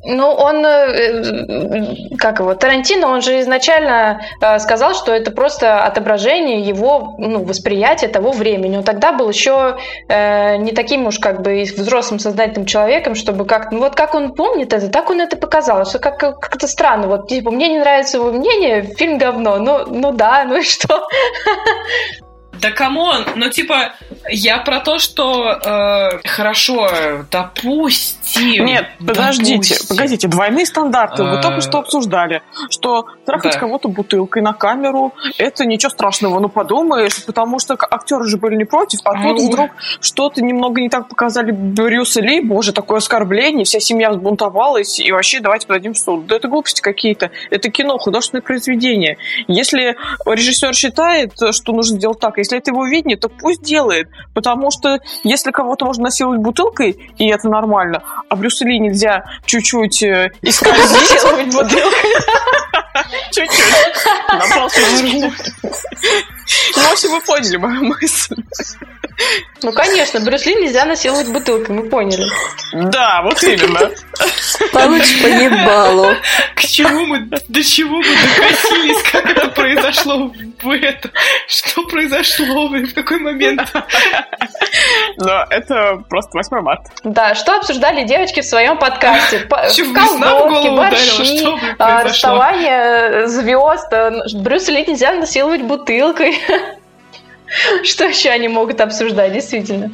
Ну, он, э, как его, Тарантино, он же изначально э, сказал, что это просто отображение его ну, восприятия того времени. Он тогда был еще э, не таким уж как бы взрослым сознательным человеком, чтобы как ну вот как он помнит это, так он это показал. Что как, как это странно. Вот, типа, мне не нравится его мнение, фильм говно. Ну, ну да, ну и что? Да come on, ну типа, я про то, что э, хорошо, допустим. Нет, подождите, допустим. погодите, двойные стандарты. Вы только что обсуждали, что трахать Да. кого-то бутылкой на камеру это ничего страшного. Ну подумаешь, потому что актеры же были не против, а тут Ну. вдруг что-то немного не так показали Брюса Ли, боже, такое оскорбление, вся семья взбунтовалась, и вообще давайте подадим в суд. Да это глупости какие-то. Это кино, художественное произведение. Если режиссер считает, что нужно сделать так, если это его видение, то пусть делает. Потому что если кого-то можно насиловать бутылкой, и это нормально, а Брюсу Ли нельзя чуть-чуть э, исказить бутылкой. Чуть-чуть. На полшажку. Ну, в общем, вы поняли мою мысль. Ну, конечно, Брюс Ли нельзя насиловать бутылкой, мы поняли. Да, вот именно. Получишь по ебалу. К чему мы, до чего мы докатились, как это произошло в это? Что произошло, в какой момент? Но это просто 8 марта. Да, что обсуждали девочки в своем подкасте? Ударила? борщи, а, произошло? расставание звезд. а, Брюса Ли нельзя насиловать бутылкой. Что еще они могут обсуждать, действительно?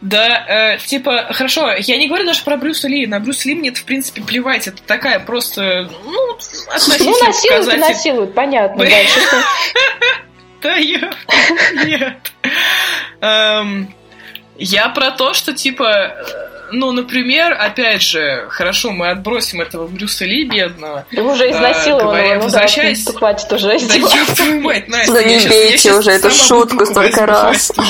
Да, э, типа, хорошо, я не говорю даже про Брюса Ли. На Брюса Ли мне это, в принципе, плевать. Это такая просто, ну, Ну, относительно насилуют и показатель. насилуют, понятно. Блин. Да я... Нет. Эм, Я про то, что, типа, ну, например, опять же, хорошо, мы отбросим этого Брюса Ли бедного. Да Уже А, изнасилованного, говоря, ну да, возвращаясь- ну, хватит уже Да издеваться. ёб твою мать, Настя, Да я не бейте уже эту шутку столько раз.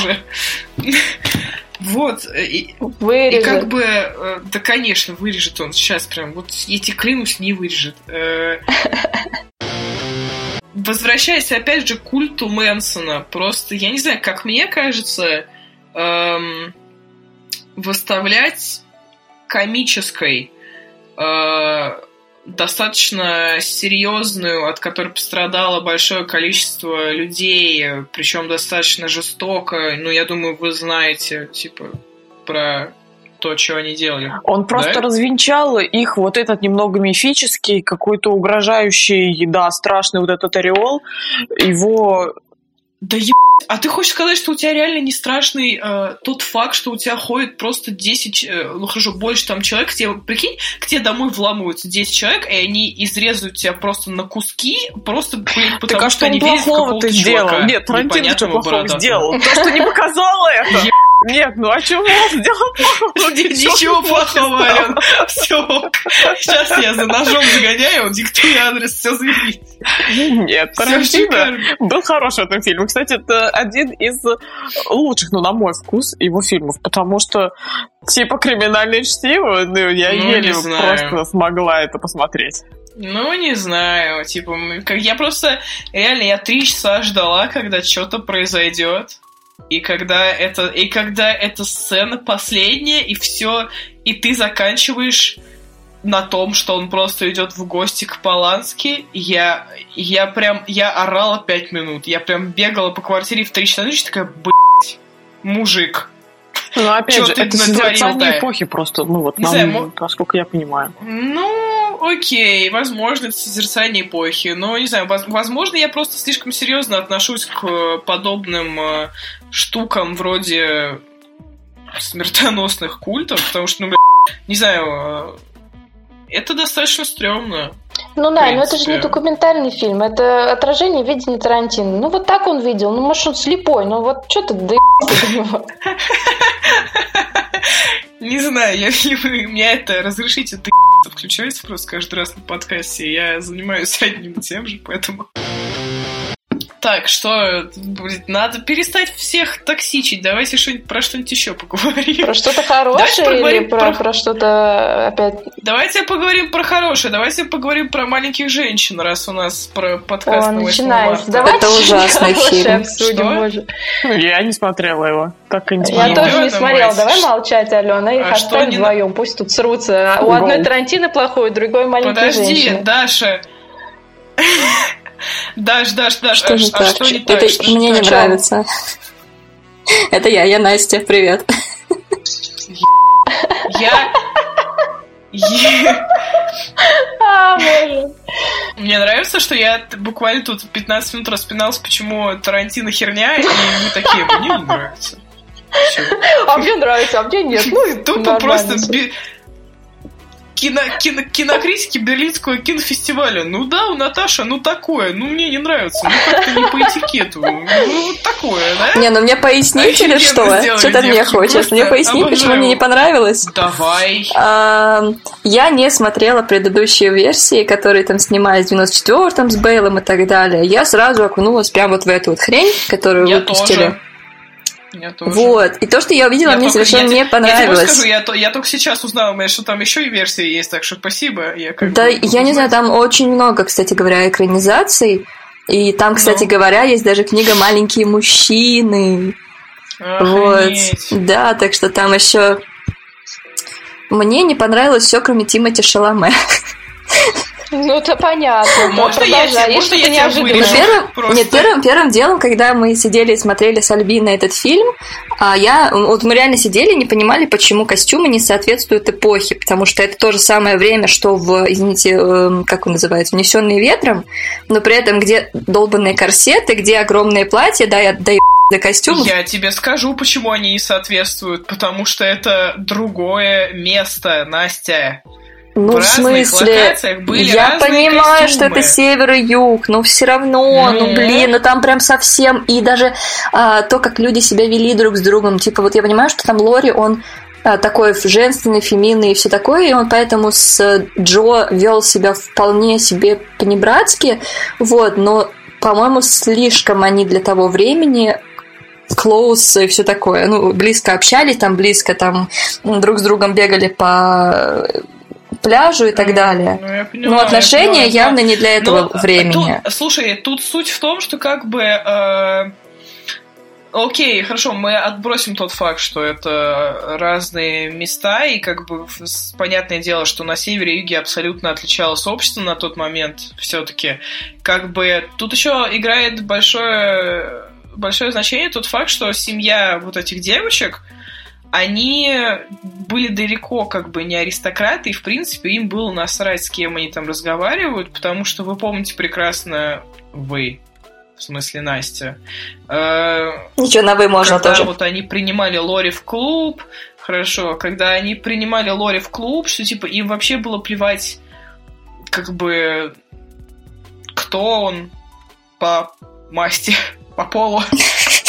Вот, и, и Вырежет. как бы, э, да, конечно, вырежет он сейчас прям, вот я тебе клянусь, не вырежет. Э, Возвращаясь опять же к культу Мэнсона, просто, я не знаю, как мне кажется, эм, выставлять комической э, достаточно серьезную, от которой пострадало большое количество людей, причем достаточно жестоко. Ну, я думаю, вы знаете, типа, про то, что они делали. Он просто Да? развенчал их вот этот немного мифический, какой-то угрожающий, да, страшный вот этот ореол. Его Да еб... А ты хочешь сказать, что у тебя реально не страшный э, тот факт, что у тебя ходит просто 10, э, ну хорошо, больше там человек, тебе, прикинь, к тебе домой вламываются 10 человек, и они изрезают тебя просто на куски, просто, блин, потому так а что что он они плохого какого-то ты сделал? чувака Нет, Тарантино что плохого бородатого. сделал? То, что не показало это. Нет, ну а чего он сделал плохого? Ничего плохого, Ален. Все. Сейчас я за ножом загоняю, он диктует адрес, все заебись. Нет, Тарантино был хорош в этом фильме. Кстати, это один из лучших, ну, на мой вкус, его фильмов, потому что типа криминальное чтиво, ну, я Ну, еле просто смогла это посмотреть. Ну, не знаю, типа, как- я просто, реально, я три часа ждала, когда что-то произойдет. И когда это, и когда эта сцена последняя, и все, и ты заканчиваешь на том, что он просто идет в гости к Полански, я, я прям, я орала пять минут. Я прям бегала по квартире в три часа ночи, такая, блядь, мужик. Ну, опять же, это созерцание эпохи просто, ну вот, нам, знаю, насколько я понимаю. Ну, окей, возможно, это созерцание эпохи, но, не знаю, возможно, я просто слишком серьезно отношусь к подобным э, штукам вроде смертоносных культов, потому что, ну, не знаю, э, это достаточно стрёмно. Ну да, но это же не документальный фильм, это отражение видения Тарантино. Ну вот так он видел, ну может он слепой, ну вот что ты да него. Не знаю, я, у меня это разрешите ты включается просто каждый раз на подкасте, я занимаюсь одним и тем же, поэтому... Так, что, надо перестать всех токсичить. Давайте что-нибудь про что-нибудь еще поговорим. Про что-то хорошее или про, про... про что-то опять... Давайте поговорим про хорошее. Давайте поговорим про маленьких женщин, раз у нас про подкаст О, начинается. Давайте Это ужасный фильм. Обсудим, что? Я не смотрела его. Так интересно. Я тоже не смотрела. Давай молчать, Алена, их а оставим вдвоем. Пусть тут срутся. У одной Тарантино плохой, у другой маленький женщины. Подожди, Даша. Даш, Даш, Даш, что не а так? что не так? Мне не нравится. Это я, я Настя, привет. Я... А. Мне нравится, что я буквально тут 15 минут распинался, почему Тарантино херня, и мы такие, мне не нравится. А мне нравится, а мне нет. Ну, тупо просто кино, кино, кинокритики Берлинского кинофестиваля. Ну да, у Наташи, ну такое, ну мне не нравится, ну как-то не по этикету. Ну вот такое, да? Не, ну мне пояснить или что? Что ты мне хочешь? Мне пояснить, почему мне не понравилось? Давай. Я не смотрела предыдущие версии, которые там снимались в 94-м с Бейлом и так далее. Я сразу окунулась прямо вот в эту вот хрень, которую выпустили. Тоже. Я тоже. Вот. И то, что я увидела, я мне только, совершенно я, не понравилось. Я тебе скажу, я, то, я только сейчас узнала, что там еще и версии есть, так что спасибо. Я как да, бы, я не знаю, там очень много, кстати говоря, экранизаций. И там, кстати ну. говоря, есть даже книга «Маленькие мужчины». Охренеть. Вот. Да, так что там еще... Мне не понравилось все, кроме Тимати Шаломе. Ну, это понятно. Можно я, можно я неожиданно. Ну, первым, нет, первым, первым делом, когда мы сидели и смотрели с Альбиной этот фильм, а, я, вот мы реально сидели и не понимали, почему костюмы не соответствуют эпохе, потому что это то же самое время, что в, извините, эм, как он называется, «Унесенные ветром», но при этом где долбанные корсеты, где огромные платья, да, я даю до костюмов. Я тебе скажу, почему они не соответствуют, потому что это другое место, Настя. Ну, в, в смысле, я понимаю, костюмы. что это север и юг, но все равно, ну, ну блин, ну там прям совсем, и даже а, то, как люди себя вели друг с другом, типа вот я понимаю, что там Лори, он а, такой женственный, феминный и все такое, и он поэтому с Джо вел себя вполне себе понебратски, вот, но, по-моему, слишком они для того времени close и все такое. Ну, близко общались, там близко там друг с другом бегали по пляжу и так далее. Ну, поняла, Но отношения явно не для этого Но, времени. Тут, слушай, тут суть в том, что как бы... Э, окей, хорошо, мы отбросим тот факт, что это разные места, и как бы понятное дело, что на севере и юге абсолютно отличалось общество на тот момент все-таки. Как бы тут еще играет большое, большое значение тот факт, что семья вот этих девочек, они были далеко как бы не аристократы, и, в принципе, им было насрать, с кем они там разговаривают, потому что вы помните прекрасно, вы, в смысле Настя. Э, Ничего, на вы можно когда тоже. вот они принимали Лори в клуб, хорошо, когда они принимали Лори в клуб, что, типа, им вообще было плевать, как бы, кто он по масти, по полу.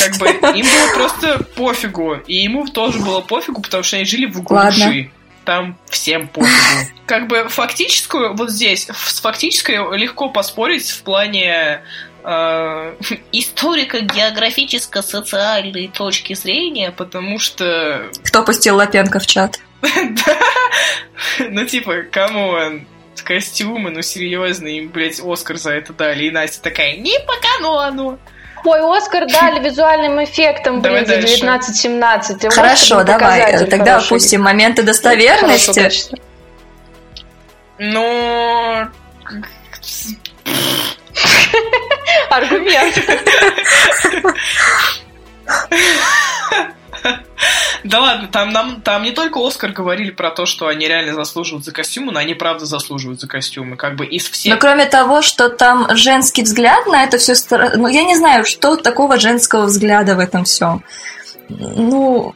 Как бы им было просто пофигу. И ему тоже было пофигу, потому что они жили в. Ладно. Там всем пофигу. Как бы фактическую, вот здесь, с фактической легко поспорить в плане э, историко-географическо-социальной точки зрения, потому что... Кто пустил Лапенко в чат? Да. Ну, типа, come on костюмы, ну серьезно, им, блядь, Оскар за это дали. И Настя такая, не по канону. Ой, Оскар дали визуальным эффектом, блин, за 19-17. Хорошо, давай, тогда опустим моменты достоверности. Ну... Аргумент. Да ладно, там, нам, там не только Оскар говорили про то, что они реально заслуживают за костюмы, но они правда заслуживают за костюмы. Как бы из всех... Но кроме того, что там женский взгляд на это все... Ну, я не знаю, что такого женского взгляда в этом всем. Ну,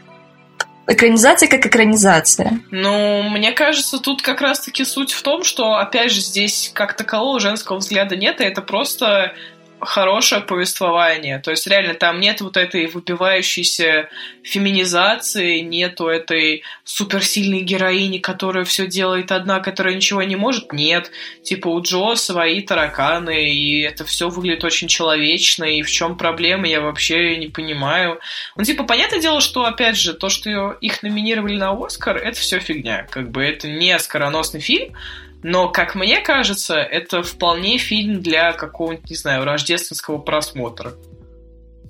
экранизация как экранизация. Ну, мне кажется, тут как раз-таки суть в том, что, опять же, здесь как такового женского взгляда нет, и это просто хорошее повествование. То есть реально там нет вот этой выпивающейся феминизации, нету этой суперсильной героини, которая все делает одна, которая ничего не может. Нет. Типа у Джо свои тараканы, и это все выглядит очень человечно, и в чем проблема, я вообще не понимаю. Ну, типа, понятное дело, что, опять же, то, что их номинировали на Оскар, это все фигня. Как бы это не оскароносный фильм, но, как мне кажется, это вполне фильм для какого-нибудь, не знаю, рождественского просмотра.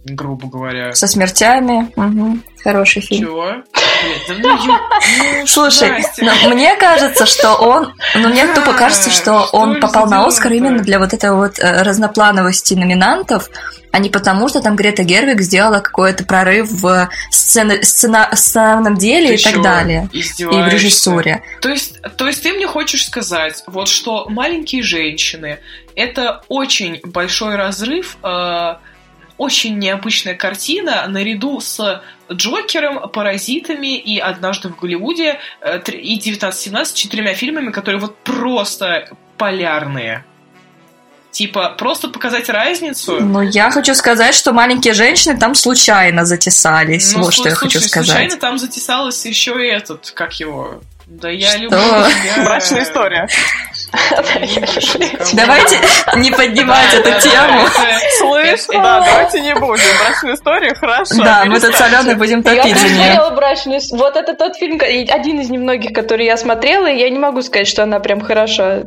Грубо говоря. Со смертями. Угу. Хороший фильм. Чего? Ну, ну, Слушай, но мне кажется, что он... Ну, мне тупо кажется, что он попал на Оскар именно для вот этой вот э, разноплановости номинантов, а не потому, что там Грета Гервик сделала какой-то прорыв в сцена, сцена, сценарном деле ты и так далее. И в режиссуре. То есть, то есть ты мне хочешь сказать, вот что маленькие женщины это очень большой разрыв, э, очень необычная картина наряду с Джокером, Паразитами и Однажды в Голливуде э, и 1917 четырьмя фильмами, которые вот просто полярные. Типа, просто показать разницу. Ну, я хочу сказать, что маленькие женщины там случайно затесались. Ну, вот что я хочу сказать. Случайно там затесалась еще и этот, как его. Да я что? люблю тебя. Брачная история. Давайте не поднимать эту тему. Слышь, да, давайте не будем. Брачную историю, хорошо. Да, мы тут соленый будем топить. Я брачную Вот это тот фильм, один из немногих, который я смотрела, и я не могу сказать, что она прям хороша.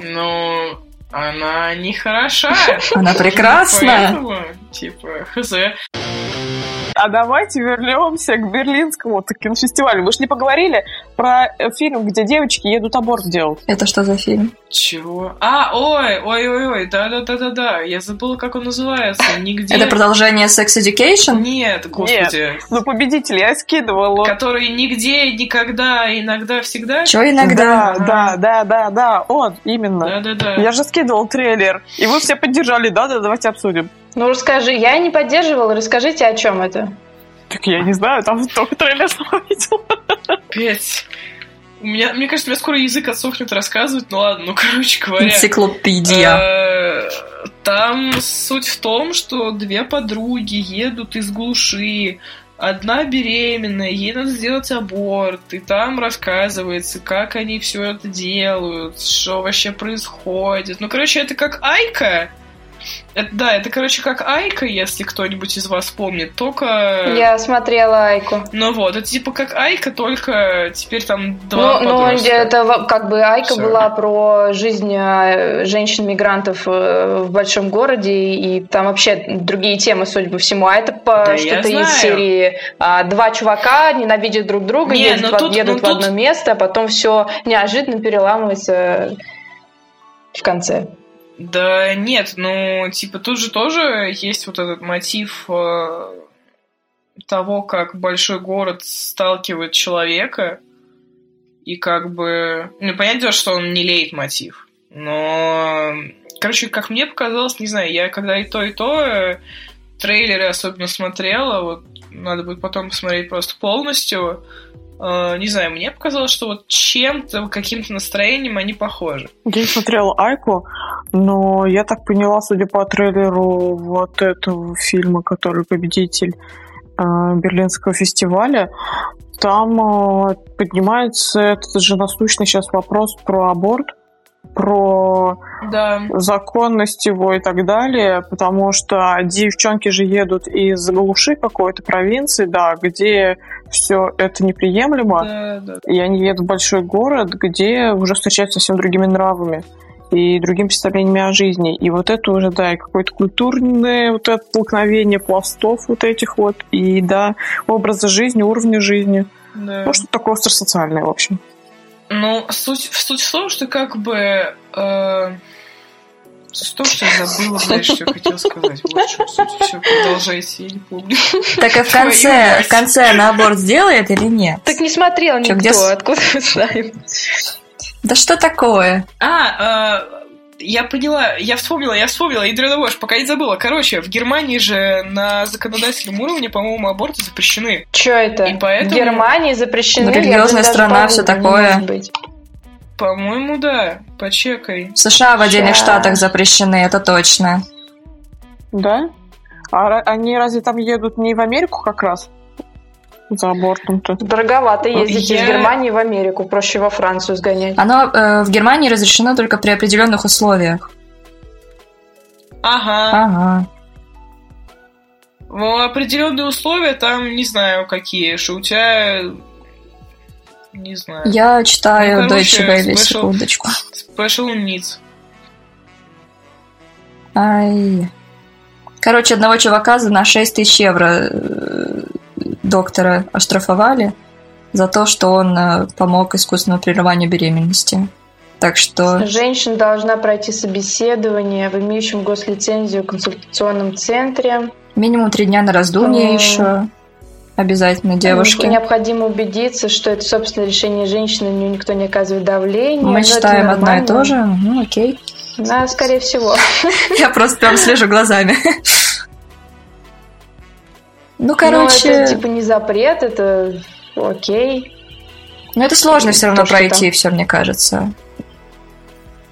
Ну, она не хороша. Она прекрасная. Поэтому, типа, хз. А давайте вернемся к берлинскому кинофестивалю. Вы же не поговорили про э, фильм, где девочки едут аборт делать. Это что за фильм? Чего? А, ой, ой, ой, ой, да, да, да, да, да. Я забыла, как он называется. Нигде. Это продолжение Sex Education? Нет, господи. Нет. Ну, победитель я скидывала. Который нигде, никогда, иногда, всегда. Че иногда? Да, да, да, да, да, он, именно. Да, да, да. Я же скидывал трейлер, и вы все поддержали, да, да, давайте обсудим. Ну, расскажи, я не поддерживала, расскажите, о чем это. Так я не знаю, там только трейлер сама видела. Пять. У меня, мне кажется, у меня скоро язык отсохнет рассказывать, ну ладно, ну, короче говоря. Энциклопедия. Э, там суть в том, что две подруги едут из глуши, одна беременная, ей надо сделать аборт, и там рассказывается, как они все это делают, что вообще происходит. Ну, короче, это как Айка, это, да, это, короче, как Айка, если кто-нибудь из вас помнит, только... Я смотрела Айку. Ну вот, это типа как Айка, только теперь там два Ну, ну это как бы Айка Всё. была про жизнь э, женщин-мигрантов э, в большом городе, и там вообще другие темы, судя по всему. А это по да что-то из серии а, «Два чувака ненавидят друг друга, Не, едут, в, тут, едут в одно место, а потом все неожиданно переламывается в конце. Да нет, ну, типа, тут же тоже есть вот этот мотив э, того, как большой город сталкивает человека, и как бы... Ну, понятно, что он не леет мотив, но... Короче, как мне показалось, не знаю, я когда и то, и то э, трейлеры особенно смотрела, вот надо будет потом посмотреть просто полностью, не знаю, мне показалось, что вот чем-то, каким-то настроением они похожи. Я не смотрела Айку, но я так поняла, судя по трейлеру вот этого фильма, который победитель uh, Берлинского фестиваля, там uh, поднимается этот же насущный сейчас вопрос про аборт про да. законность его и так далее, потому что девчонки же едут из глуши какой-то провинции, да, где все это неприемлемо, да, да. и они едут в большой город, где уже встречаются совсем другими нравами. И другим представлениями о жизни. И вот это уже, да, и какое-то культурное вот это столкновение пластов вот этих вот, и, да, образа жизни, уровня жизни. Да. Ну, что такое остросоциальное, в общем. Ну, суть, суть в том, что как бы... Э, что, что я забыла, блядь, что я хотела сказать. Вот что, суть, все, продолжайте, я не помню. Так а в конце, в конце она аборт сделает или нет? Так не смотрел никто, где... откуда мы знаем? Да что такое? А, э, я поняла, я вспомнила, я вспомнила, ядрёна ложь, пока не забыла. Короче, в Германии же на законодательном уровне, по-моему, аборты запрещены. Чё это? И поэтому... В Германии запрещены? Религиозная страна, все такое. По-моему, да. Почекай. В США в отдельных Ща. штатах запрещены, это точно. Да? А они разве там едут не в Америку как раз? За абортом-то. Дороговато ездить Я... из Германии в Америку, проще во Францию сгонять. Оно э, в Германии разрешено только при определенных условиях. Ага. Ага. Ну, определенные условия там, не знаю, какие, что у тебя не знаю. Я читаю ну, короче, Deutsche Welle, секундочку. Special Needs. Ай. Короче, одного чувака за на 6 тысяч евро э, доктора оштрафовали за то, что он э, помог искусственному прерыванию беременности. Так что... Женщина должна пройти собеседование в имеющем гослицензию консультационном центре. Минимум три дня на раздумье mm. еще. Обязательно девушке. Необходимо убедиться, что это собственное решение женщины, на нее никто не оказывает давления. Мы считаем одно и то же. Ну, окей. Да, скорее всего. Я просто прям слежу глазами. Ну, короче... Ну, это типа не запрет, это окей. Но это сложно все равно пройти, все, мне кажется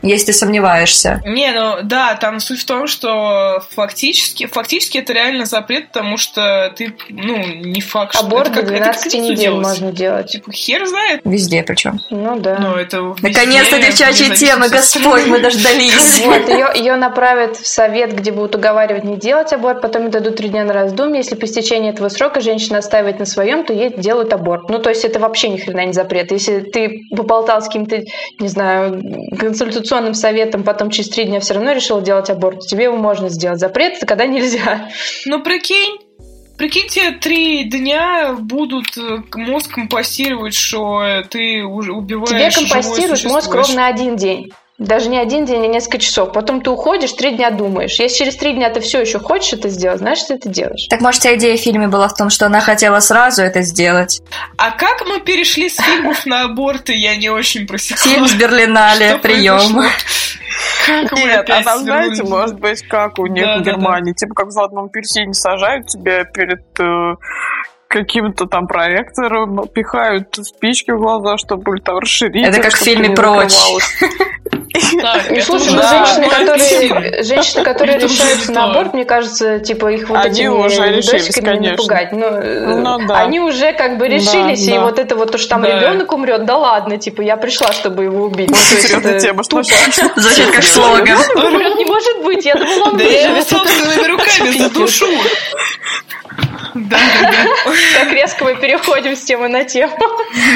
если сомневаешься. Не, ну да, там суть в том, что фактически, фактически это реально запрет, потому что ты, ну, не факт, что... Аборт до 12 недель делать. можно делать. Типа, хер знает. Везде причем. Ну да. Ну, это Наконец-то девчачья тема, Господь, мы дождались. Вот, ее, ее направят в совет, где будут уговаривать не делать аборт, потом дадут три дня на раздумье. Если по истечении этого срока женщина оставит на своем, то ей делают аборт. Ну, то есть это вообще ни хрена не запрет. Если ты поболтал с каким-то, не знаю, консультационным конституционным советом потом через три дня все равно решил делать аборт, тебе его можно сделать. Запрет это когда нельзя. Ну, прикинь, Прикиньте, три дня будут э, мозг компостировать, что ты уже убиваешь Тебе компостирует мозг ровно один день. Даже не один день, а несколько часов. Потом ты уходишь, три дня думаешь. Если через три дня ты все еще хочешь это сделать, значит, ты это делаешь. Так может, вся идея в фильме была в том, что она хотела сразу это сделать? А как мы перешли с фильмов на аборты, я не очень просекла. Фильм с Берлинале, прием. Как Нет, а там, знаете, может быть, как у них да, в Германии, да, да. типа как в золотом апельсине сажают тебя перед э, каким-то там проектором, пихают спички в глаза, чтобы там расширить. Это как в фильме «Прочь». Слушай, ну женщины, которые, женщины, которые решаются на аборт, мне кажется, типа их вот этими видосиками не пугать. Ну, ну они уже как бы решились, и вот это вот то, что там ребенок умрет, да ладно, типа я пришла, чтобы его убить. Вот серьезная тема, что Звучит как слоган. Умрет не может быть, я думала, он Да я собственными руками задушу. Да, да, да. Как резко мы переходим с темы на тему.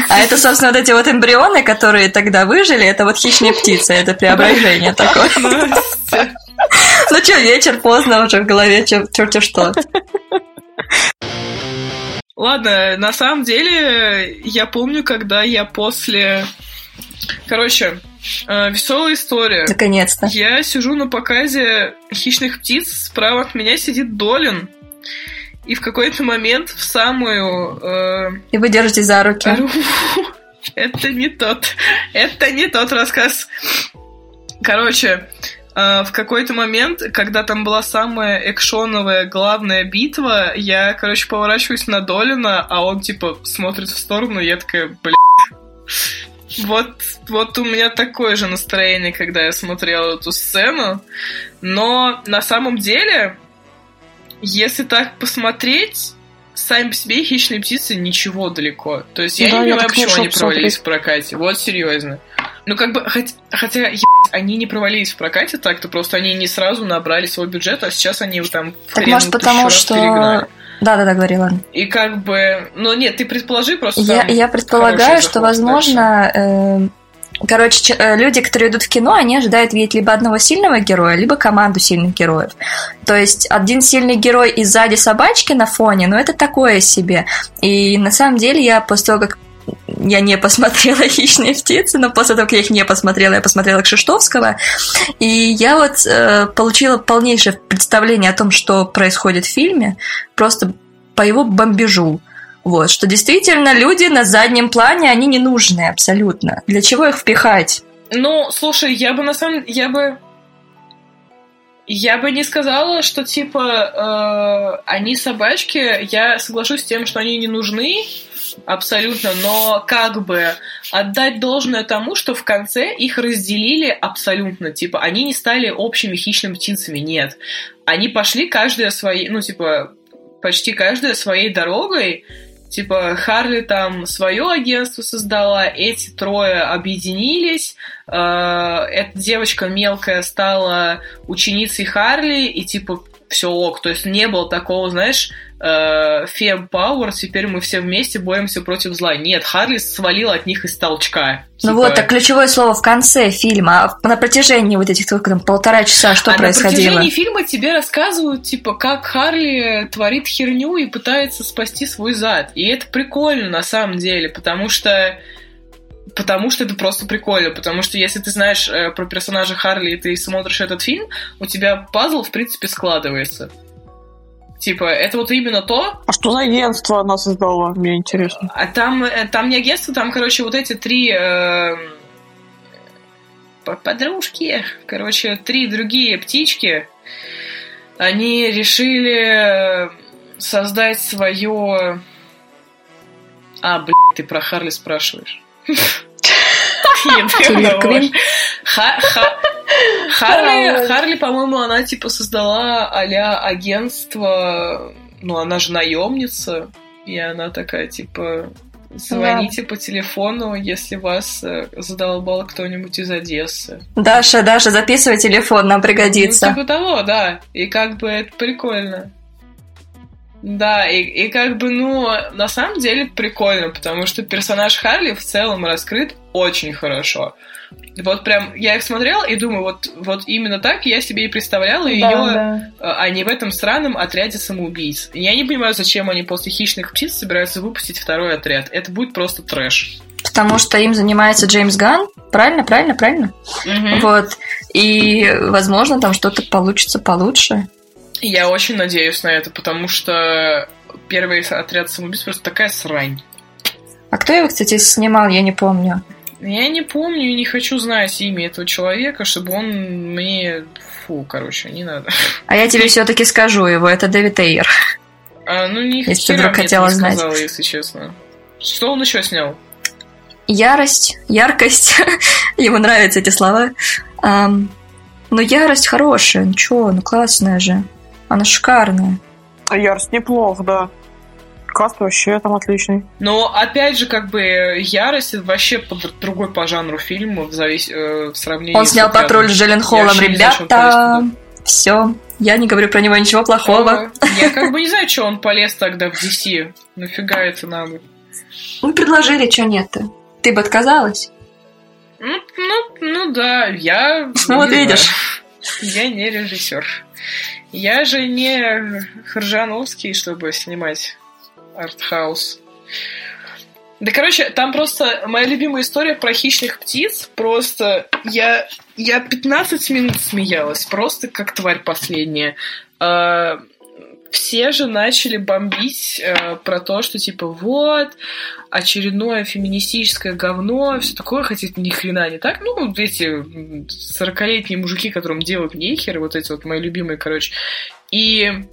А это, собственно, вот эти вот эмбрионы, которые тогда выжили, это вот хищные птицы, это преображение такое. Ну что, вечер, поздно уже в голове, черти что. Ладно, на самом деле, я помню, когда я после... Короче, э, веселая история. Наконец-то. Я сижу на показе хищных птиц, справа от меня сидит Долин. И в какой-то момент в самую... Э... И вы держите за руки. Это не тот. Это не тот рассказ. Короче, э, в какой-то момент, когда там была самая экшоновая главная битва, я, короче, поворачиваюсь на Долина, а он, типа, смотрит в сторону, и я такая, блядь. Вот, вот у меня такое же настроение, когда я смотрела эту сцену. Но на самом деле если так посмотреть, сами по себе хищные птицы ничего далеко. То есть я да, не понимаю, почему они провалились в прокате. Вот серьезно. Ну, как бы, хоть, хотя, ебать, они не провалились в прокате так-то, просто они не сразу набрали свой бюджет, а сейчас они там в Так может потому, что... Да-да-да, говори, ладно. И как бы... Ну, нет, ты предположи просто... Я, я предполагаю, что, возможно, э, Короче, э, люди, которые идут в кино, они ожидают видеть либо одного сильного героя, либо команду сильных героев. То есть один сильный герой и сзади собачки на фоне, ну это такое себе. И на самом деле я после того, как я не посмотрела «Хищные птицы», но после того, как я их не посмотрела, я посмотрела Кшиштовского, и я вот э, получила полнейшее представление о том, что происходит в фильме, просто по его бомбежу. Вот, что действительно люди на заднем плане, они не нужны абсолютно. Для чего их впихать? Ну, слушай, я бы на самом я бы я бы не сказала, что типа э, они собачки. Я соглашусь с тем, что они не нужны абсолютно, но как бы отдать должное тому, что в конце их разделили абсолютно. Типа они не стали общими хищными птицами, нет. Они пошли каждая своей, ну типа почти каждая своей дорогой, Типа Харли там свое агентство создала, эти трое объединились, э, эта девочка мелкая стала ученицей Харли, и типа все ок. То есть не было такого, знаешь, э, Фем Пауэр, теперь мы все вместе боремся против зла. Нет, Харли свалила от них из толчка. Ну типа... вот, так ключевое слово в конце фильма, а на протяжении вот этих только там полтора часа что а происходило? на протяжении фильма тебе рассказывают, типа, как Харли творит херню и пытается спасти свой зад. И это прикольно на самом деле, потому что потому что это просто прикольно, потому что если ты знаешь э, про персонажа Харли и ты смотришь этот фильм, у тебя пазл, в принципе, складывается. Типа, это вот именно то... А что за агентство она создала? Мне интересно. А там, э, там не агентство, там, короче, вот эти три... Э, подружки, короче, три другие птички, они решили создать свое... А, блин, ты про Харли спрашиваешь. Харли, Харли, по-моему, она типа создала а агентство, ну, она же наемница, и она такая, типа, Звоните да. по телефону, если вас э, задолбал кто-нибудь из Одессы. Даша, Даша, записывай телефон, нам пригодится. Ну, типа того, да. И как бы это прикольно. Да, и, и как бы, ну, на самом деле прикольно, потому что персонаж Харли в целом раскрыт очень хорошо. Вот прям я их смотрела и думаю, вот, вот именно так я себе и представляла да, ее, да. а не в этом странном отряде самоубийц. Я не понимаю, зачем они после хищных птиц собираются выпустить второй отряд. Это будет просто трэш. Потому что им занимается Джеймс Ган, правильно, правильно, правильно. Угу. Вот. И, возможно, там что-то получится получше. Я очень надеюсь на это, потому что первый отряд самоубийц просто такая срань. А кто его, кстати, снимал, я не помню. Я не помню и не хочу знать имя этого человека, чтобы он мне... Фу, короче, не надо. А я тебе все-таки скажу его, это Дэвид Эйер. А, ну, не Если ты вдруг хотела знать. Сказала, если честно. Что он еще снял? Ярость, яркость. Ему нравятся эти слова. Um, но ярость хорошая, ну чё, ну классная же. Она шикарная. А ярость неплох, да. Каст вообще там отличный. Но опять же, как бы ярость вообще под другой по жанру фильма в, завис... э, в сравнении. Он снял патруль с Джелен Холлом, ребята. Все. Я не говорю про него ничего плохого. Я как бы не знаю, что он полез тогда в DC. Нафига это надо? Ну, предложили, что нет-то. Ты бы отказалась? Ну, ну, ну да, я... Ну, вот видишь. Я не режиссер. Я же не Хржановский, чтобы снимать артхаус. Да, короче, там просто моя любимая история про хищных птиц. Просто я, я 15 минут смеялась, просто как тварь последняя. А, все же начали бомбить э, про то, что типа вот очередное феминистическое говно, все такое, хотя это ни хрена не так. Ну, эти 40-летние мужики, которым делают нехер, вот эти вот мои любимые, короче. И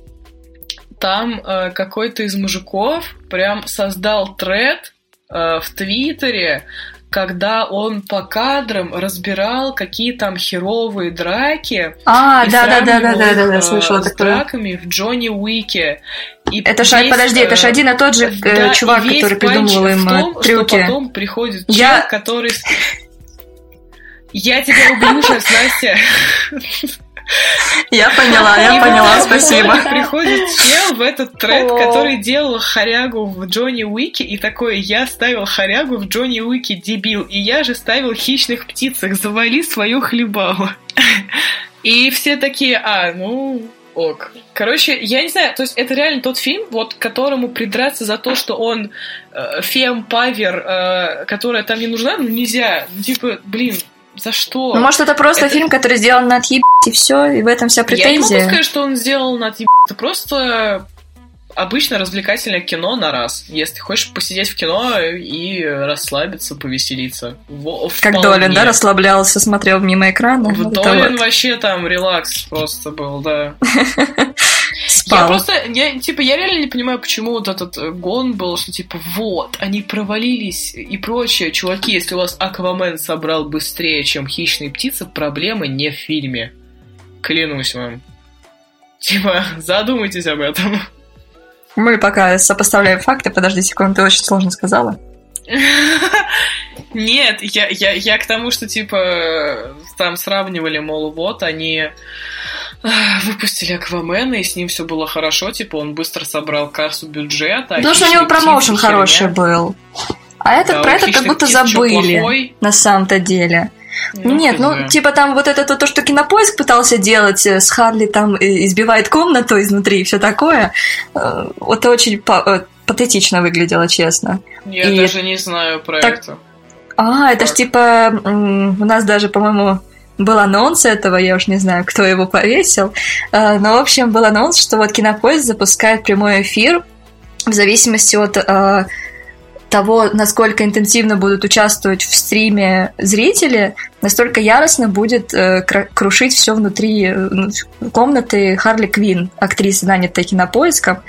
там э, какой-то из мужиков прям создал тред э, в Твиттере, когда он по кадрам разбирал, какие там херовые драки. А, да, да, да, да, да, да, да, слышала с такое. драками в Джонни Уике. И это весь, ж, подожди, это же один и тот же э, да, чувак, который придумывал им том, трюки. Что потом приходит Я... человек, который... Я тебя убью сейчас, Настя. Я поняла, я поняла, спасибо. Приходит чел в этот тред, который делал хорягу в Джонни Уики, и такой, я ставил хорягу в Джонни Уики, дебил, и я же ставил хищных птицах, завали свою хлебалу. И все такие, а, ну, ок. Короче, я не знаю, то есть это реально тот фильм, вот которому придраться за то, что он э, фем, павер, э, которая там не нужна, ну нельзя. Ну, типа, блин, за что? Ну, может, это просто это... фильм, который сделан на отъеб... и все, и в этом вся претензия. Я не могу сказать, что он сделал на отъеб... Это просто обычно развлекательное кино на раз. Если хочешь посидеть в кино и расслабиться, повеселиться. В, как Долин, да, расслаблялся, смотрел мимо экрана? В Долин вот. вообще там релакс просто был, да. Спал. Я просто, я, типа, я реально не понимаю, почему вот этот э, гон был, что, типа, вот, они провалились и прочее. Чуваки, если у вас Аквамен собрал быстрее, чем Хищные птицы, проблемы не в фильме. Клянусь вам. Типа, задумайтесь об этом. Мы пока сопоставляем факты. Подожди секунду, ты очень сложно сказала. Нет, я, я, я к тому, что, типа, там сравнивали, мол, вот, они выпустили Аквамена, и с ним все было хорошо, типа, он быстро собрал кассу бюджета. Потому что у него промоушен хороший был. А этот да, про это как будто забыли на самом-то деле. Ну, Нет, ну, типа там вот это то, что кинопоиск пытался делать, э, с Харли там избивает комнату изнутри и все такое, э, это очень э, патетично выглядело, честно. Я и даже не знаю про так... это. А, это так. ж типа у нас даже, по-моему, был анонс этого, я уж не знаю, кто его повесил, но, в общем, был анонс, что вот Кинопоиск запускает прямой эфир в зависимости от того, насколько интенсивно будут участвовать в стриме зрители, настолько яростно будет э, крушить все внутри э, комнаты Харли Квин, актрисы, нанятой кинопоиском.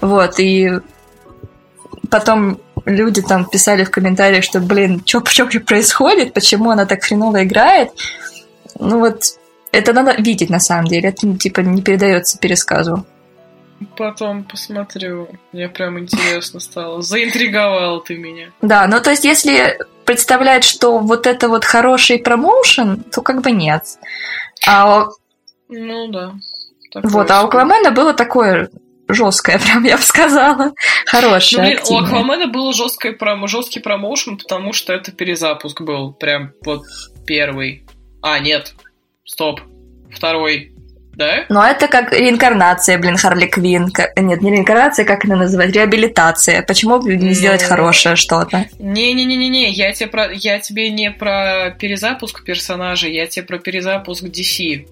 Вот, и потом люди там писали в комментариях, что, блин, что происходит, почему она так хреново играет. Ну вот, это надо видеть на самом деле, это ну, типа не передается пересказу. Потом посмотрю. Мне прям интересно стало. Заинтриговал ты меня. Да, ну то есть если представлять, что вот это вот хороший промоушен, то как бы нет. А... Ну да. Вот, а у Аквамена было такое жесткое, прям я бы сказала. Хорошее. Ну, блин, активное. у Аквамена был жесткое промо, жесткий промоушен, потому что это перезапуск был. Прям вот первый. А, нет. Стоп. Второй да? Но это как реинкарнация, блин, Харли Квин. Нет, не реинкарнация, как это называть? Реабилитация. Почему бы не сделать ну, хорошее что-то? Не-не-не-не, я тебе про, я тебе не про перезапуск персонажа, я тебе про перезапуск DC.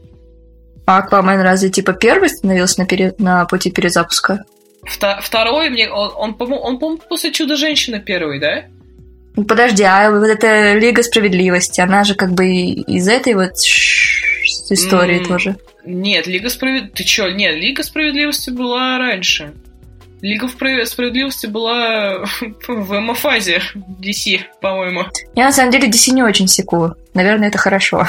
А Аквамен разве типа первый становился на, пере... на пути перезапуска? Второй мне, он, он, по-моему, он, по после Чудо-женщины первый, да? Ну, подожди, а вот эта Лига Справедливости, она же как бы из этой вот истории mm, тоже. Нет, Лига Справедливости... Ты чё? Нет, Лига Справедливости была раньше. Лига Справедливости была в эмофазе DC, по-моему. Я на самом деле DC не очень секу. Наверное, это хорошо.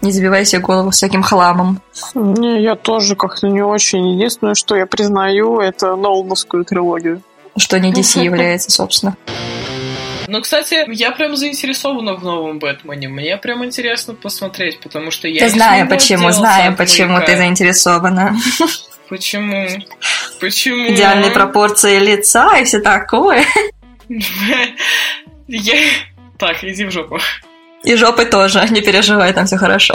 Не забивай себе голову всяким хламом. Не, я тоже как-то не очень. Единственное, что я признаю, это Нолановскую трилогию. Что не DC является, собственно. Ну, кстати, я прям заинтересована в новом Бэтмене. Мне прям интересно посмотреть, потому что я... Я знаю почему, знаю почему ты заинтересована. Почему? Почему? Идеальные пропорции лица и все такое. Я... Так, иди в жопу. И жопы тоже, не переживай, там все хорошо.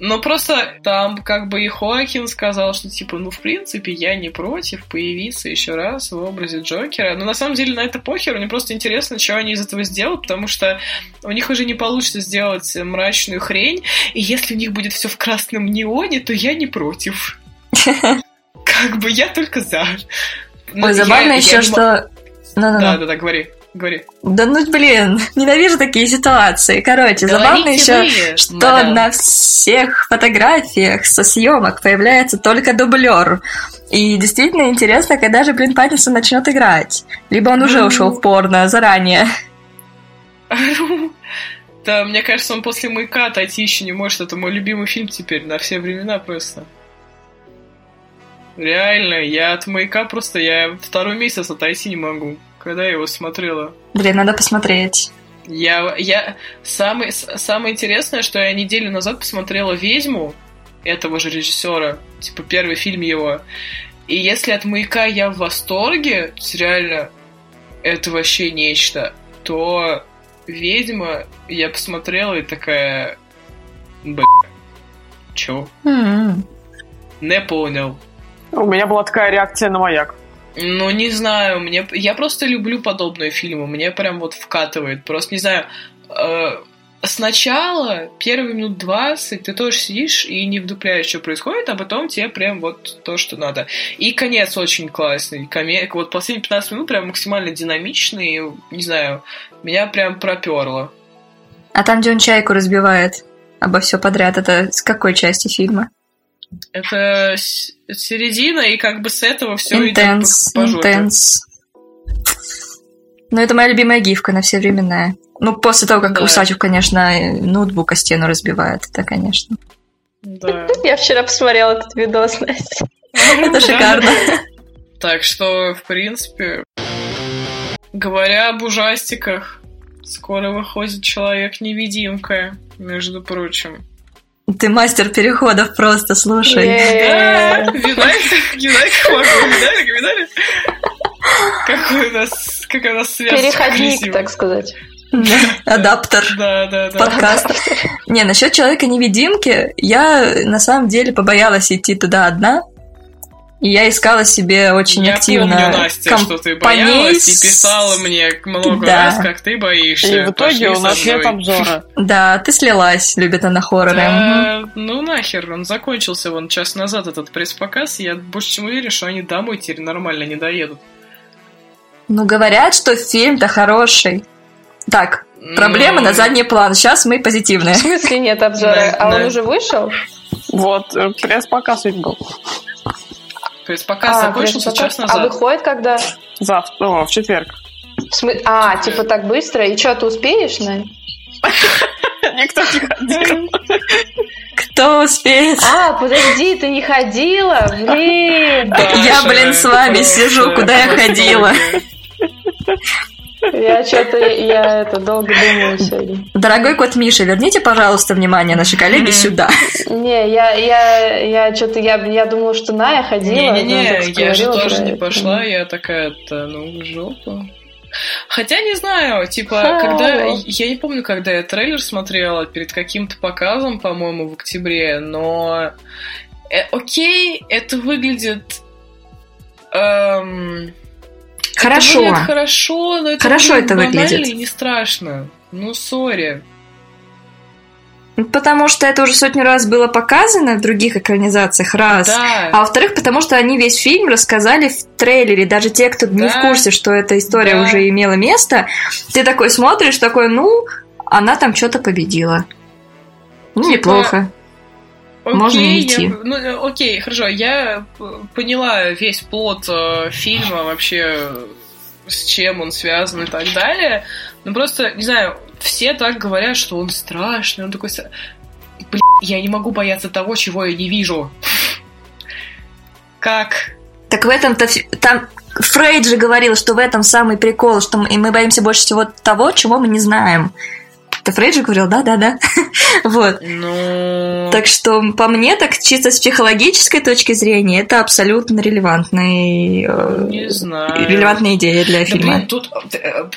Но просто там как бы и Хоакин сказал, что типа, ну, в принципе, я не против появиться еще раз в образе Джокера. Но на самом деле на это похер, мне просто интересно, что они из этого сделают, потому что у них уже не получится сделать мрачную хрень, и если у них будет все в красном неоне, то я не против. Как бы я только за. Ой, забавно еще, что... Да, да, да, говори. Говори. Да ну блин, ненавижу такие ситуации. Короче, Говорите забавно еще, что мадам. на всех фотографиях со съемок появляется только дублер. И действительно интересно, когда же, блин, Паттинсон начнет играть. Либо он уже ушел в порно заранее. Да, мне кажется, он после «Маяка» отойти еще не может. Это мой любимый фильм теперь на все времена просто. Реально, я от «Маяка» просто, я второй месяц отойти не могу когда я его смотрела. Блин, надо посмотреть. Я, я... Самое, самое интересное, что я неделю назад посмотрела «Ведьму» этого же режиссера, типа первый фильм его. И если от «Маяка» я в восторге, реально, это вообще нечто, то «Ведьма» я посмотрела и такая... Б... Чё? М-м. Не понял. У меня была такая реакция на маяк. Ну, не знаю, мне... Я просто люблю подобные фильмы, мне прям вот вкатывает. Просто, не знаю, э, сначала, первые минут 20, ты тоже сидишь и не вдупляешь, что происходит, а потом тебе прям вот то, что надо. И конец очень классный. Коме... Вот последние 15 минут прям максимально динамичный, не знаю, меня прям проперло. А там, где он чайку разбивает обо все подряд, это с какой части фильма? Это середина, и как бы с этого все Intense, идет по, по Intense. Ну, это моя любимая гифка на все времена. Ну, после того, как да. Усачев, конечно, ноутбук о стену разбивает, это, конечно. Да. Я вчера посмотрела этот видос, Настя. Это шикарно. Так что, в принципе, говоря об ужастиках, скоро выходит Человек-невидимка, между прочим. Ты мастер переходов просто, слушай. Да, видали? Какой у нас, как у нас связь Переходник, так сказать. Адаптер. Да, да, да. Подкаст. Не, насчет человека-невидимки, я на самом деле побоялась идти туда одна. И я искала себе очень я активно помню, Настя, что ты боялась и писала мне много да. раз, как ты боишься. И в итоге у нас нет обзора. Да, ты слилась, любит она хорроры. Да, ну нахер, он закончился вон час назад, этот пресс-показ, я больше чем уверен, что они домой теперь нормально не доедут. Ну, говорят, что фильм-то хороший. Так, проблемы Но... на задний план. Сейчас мы позитивные. В смысле нет обзора? Да, а да. он уже вышел? Вот, пресс-показ ведь был. Пресс-показ а, закончился час назад. А выходит когда? Завтра, о, в четверг. В смы... А, типа так быстро? И что, ты успеешь, Най? Никто не ходил. Кто успеет? А, подожди, ты не ходила? Блин. Я, блин, с вами сижу, куда я ходила. Я что-то, я это долго думаю сегодня. Дорогой кот Миша, верните, пожалуйста, внимание наши коллеги сюда. Не, я, я, я что-то, я, я думала, что Ная ходила. Не-не-не, я же тоже не пошла, я такая-то, ну, жопа. Хотя не знаю, типа, Ха-ха. когда. Я не помню, когда я трейлер смотрела перед каким-то показом, по-моему, в октябре, но. Э, окей, это выглядит. Эм, Хорошо. Это выглядит хорошо, но это хорошо это выглядит. не страшно. Ну, сори. Потому что это уже сотню раз было показано в других экранизациях, раз. Да. А во-вторых, потому что они весь фильм рассказали в трейлере. Даже те, кто да. не в курсе, что эта история да. уже имела место, ты такой смотришь, такой, ну, она там что-то победила. Ну, типа, неплохо. Окей, Можно идти. Я, ну, окей, хорошо. Я поняла весь плод э, фильма вообще, с чем он связан и так далее. Ну просто, не знаю, все так говорят, что он страшный. Он такой... Блин, я не могу бояться того, чего я не вижу. Как? Так в этом-то... Там Фрейд же говорил, что в этом самый прикол, что мы, мы боимся больше всего того, чего мы не знаем. Это Фрейд же говорил, да-да-да. вот. Ну... Так что, по мне, так чисто с психологической точки зрения, это абсолютно релевантный, э, не знаю. релевантная идея для фильма. Блин, тут э,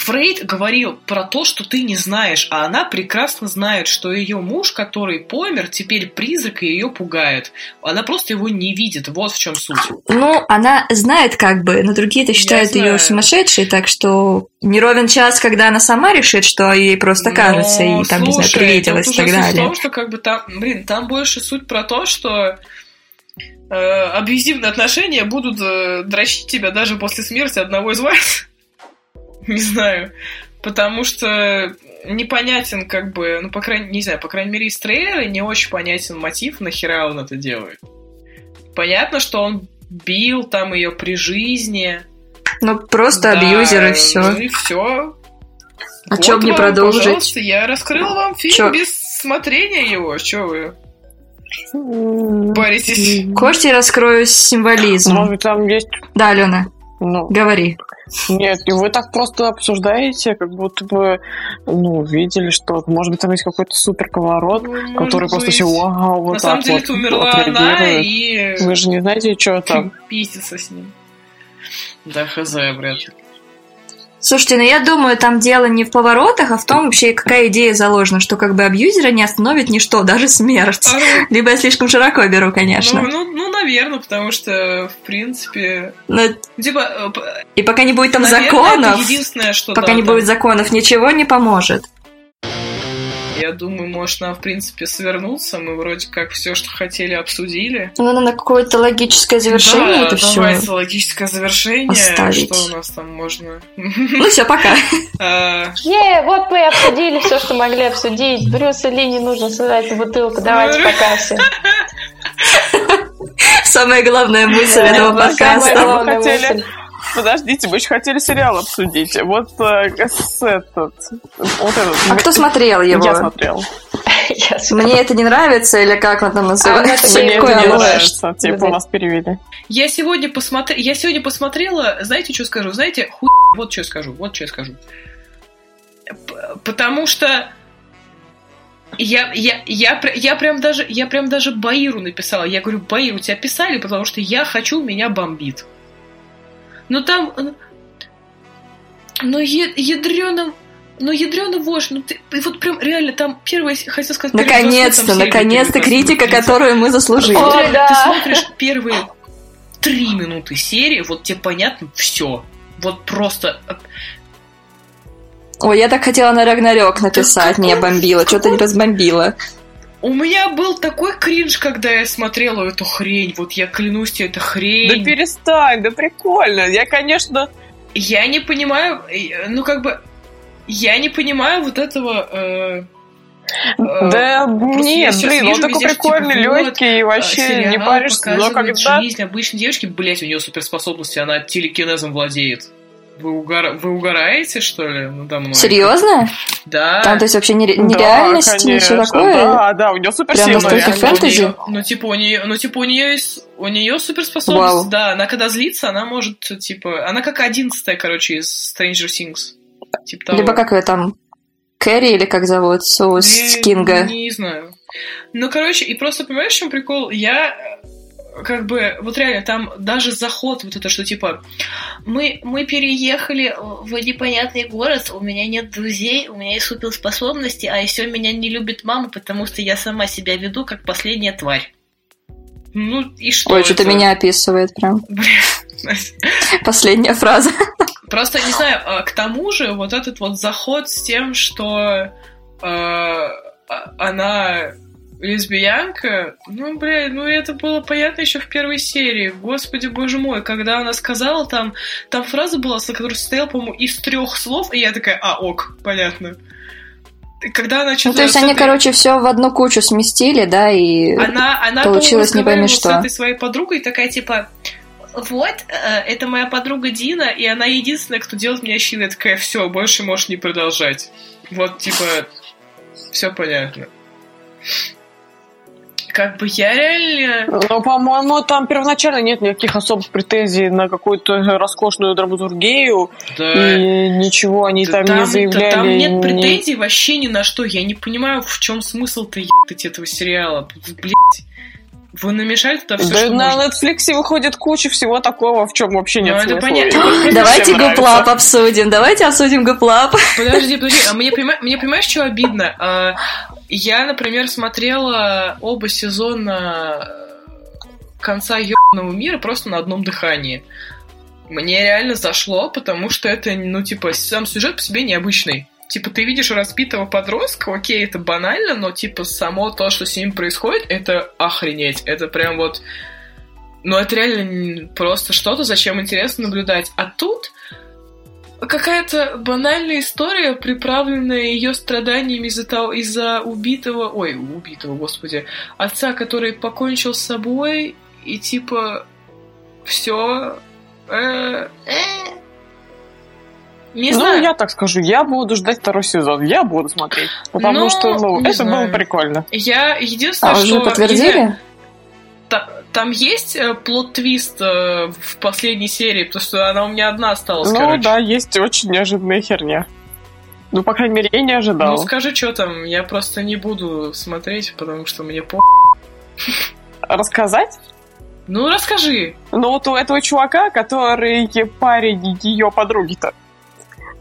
Фрейд говорил про то, что ты не знаешь, а она прекрасно знает, что ее муж, который помер, теперь призрак и ее пугает. Она просто его не видит. Вот в чем суть. Ну, она знает как бы, но другие-то считают ее сумасшедшей, так что не ровен час, когда она сама решит, что ей просто кажется, но, и там, слушай, не знаю, привиделось и так далее. в том, что как бы там, блин, там больше суть про то, что э, абьюзивные отношения будут э, дрочить тебя даже после смерти одного из вас. Не знаю. Потому что непонятен, как бы, ну, по крайней, не знаю, по крайней мере, из трейлера не очень понятен мотив, нахера он это делает. Понятно, что он бил там ее при жизни. Ну, просто да, абьюзер и все. Ну и все. А вот чем не продолжить? Пожалуйста, я раскрыл вам фильм Чё? без смотрения его. Что вы? Боритесь. Кости раскрою символизм. Может, там есть... Да, Алена, ну, говори. Нет, и вы так просто обсуждаете, как будто бы, ну, видели, что, может быть, там есть какой-то супер поворот, Ну, который может просто быть. все, вау, вот На так самом деле, вот умерла она, и Вы же не знаете, что там. пиздится с ним. Да, хз, вряд ли. Слушайте, ну я думаю, там дело не в поворотах, а в том вообще, какая идея заложена, что как бы абьюзера не остановит ничто, даже смерть. Либо я слишком широко беру, конечно. Ну, ну, ну, наверное, потому что, в принципе... Но- Типа, э, и пока не будет там наверное, законов, это единственное, что... пока да, не там- будет законов, ничего не поможет. Я думаю, может, нам, в принципе, свернуться. Мы вроде как все, что хотели, обсудили. Ну, надо на какое-то логическое завершение да, это все. давайте логическое завершение. оставить. Что у нас там можно... Ну все, пока. А, Е, вот мы и обсудили все, что могли обсудить. Брюсу Ли не нужно в бутылку. Давайте по кассе. Самая главная мысль этого самая подкаста. Хотели-. Подождите, мы еще хотели сериал обсудить. Вот э, с этот... Вот этот. А кто смотрел Я его? смотрел. Я Мне это не нравится, или как он там называется? Мне это не нравится. Типа у нас перевели. Я сегодня, посмотр... я сегодня посмотрела, знаете, что скажу? Знаете, хуй... Вот что я скажу, вот что я скажу. Потому что я, я, я, пр- я, прям даже, я прям даже Баиру написала. Я говорю, Баир, у тебя писали, потому что я хочу, меня бомбит. Но там... э, Ну, ядрёно... Ну, ядрёно вождь, ну ты... Вот прям реально там первый, хотел сказать... Наконец-то, наконец-то критика, которую мы заслужили. реально, да. Ты смотришь первые три минуты серии, вот тебе понятно все. Вот просто... э, Ой, я так хотела на Рагнарёк написать, не бомбила, что-то не разбомбила. У меня был такой кринж, когда я смотрела эту хрень. Вот я клянусь тебе, это Да хрень. перестань, да прикольно. Я, конечно... Я не понимаю, э, ну как бы... Я не понимаю вот этого... э, э, Да просто нет, блин, он такой прикольный, типа, легкий, и вообще сериал не паришься. Но когда... жизнь обычной девочки, блять, у нее суперспособности, она телекинезом владеет. Вы, угора- Вы угораете, что ли, надо мной? Серьезно? Да. Там, то есть, вообще нере- Да, нереальность и все конечно, такое? Да, да, у нее Прям суперсила. настолько фэнтези? ну, типа, у нее, ну, типа, у нее есть, у нее суперспособность, Вау. да, она когда злится, она может, типа, она как одиннадцатая, короче, из Stranger Things. Типа того. Либо как ее там, Кэрри или как зовут, соус Не- Кинга? Не знаю. Ну, короче, и просто, понимаешь, в чем прикол? Я как бы, вот реально, там даже заход, вот это, что типа, мы, мы переехали в непонятный город, у меня нет друзей, у меня есть суперспособности, а еще меня не любит мама, потому что я сама себя веду как последняя тварь. Ну, и что Ой, что-то меня описывает прям. Последняя фраза. Просто, не знаю, а, к тому же вот этот вот заход с тем, что э, а- она лесбиянка, ну, бля, ну это было понятно еще в первой серии. Господи, боже мой, когда она сказала там, там фраза была, которая состояла, по-моему, из трех слов, и я такая, а, ок, понятно. Когда она Ну, что-то... то есть с они, этой- короче, все в одну кучу сместили, да, и... она, она Получилось не пойми что. с этой своей подругой, такая типа, вот, э, это моя подруга Дина, и она единственная, кто делает меня счастливой. Я такая, все, больше можешь не продолжать. Вот, типа, все понятно. Как бы я реально... Ну, по-моему, там первоначально нет никаких особых претензий на какую-то роскошную драматургию, Да, и ничего они да там, не заявляли. да там нет претензий вообще ни на что. Я не понимаю, в чем смысл-то ебать этого сериала. Блять. Вы намешали туда все, Да что на можно. Netflix выходит куча всего такого, в чем вообще нет Ну, это понятно. Давайте гуплап обсудим, давайте обсудим гуплап. Подожди, подожди, а мне, мне понимаешь, что обидно? А, Я, например, смотрела оба сезона конца ебаного мира просто на одном дыхании. Мне реально зашло, потому что это, ну, типа, сам сюжет по себе необычный. Типа, ты видишь распитого подростка, окей, это банально, но, типа, само то, что с ним происходит, это охренеть. Это прям вот... Ну, это реально просто что-то, зачем интересно наблюдать. А тут какая-то банальная история, приправленная ее страданиями из-за того, из-за убитого, ой, убитого, господи, отца, который покончил с собой, и типа все. Не Ну, знаю. я так скажу, я буду ждать второй сезон. Я буду смотреть. Потому Ну, что, ну, не это знаю. было прикольно. Я единственное, А что уже не знаю, подтвердили? та- там есть э, плод-твист э, в последней серии, потому что она у меня одна осталась, Ну короче. да, есть очень неожиданная херня. Ну, по крайней мере, я не ожидал. Ну скажи, что там, я просто не буду смотреть, потому что мне по... Рассказать? Ну расскажи. Ну, вот у этого чувака, который парень ее подруги-то,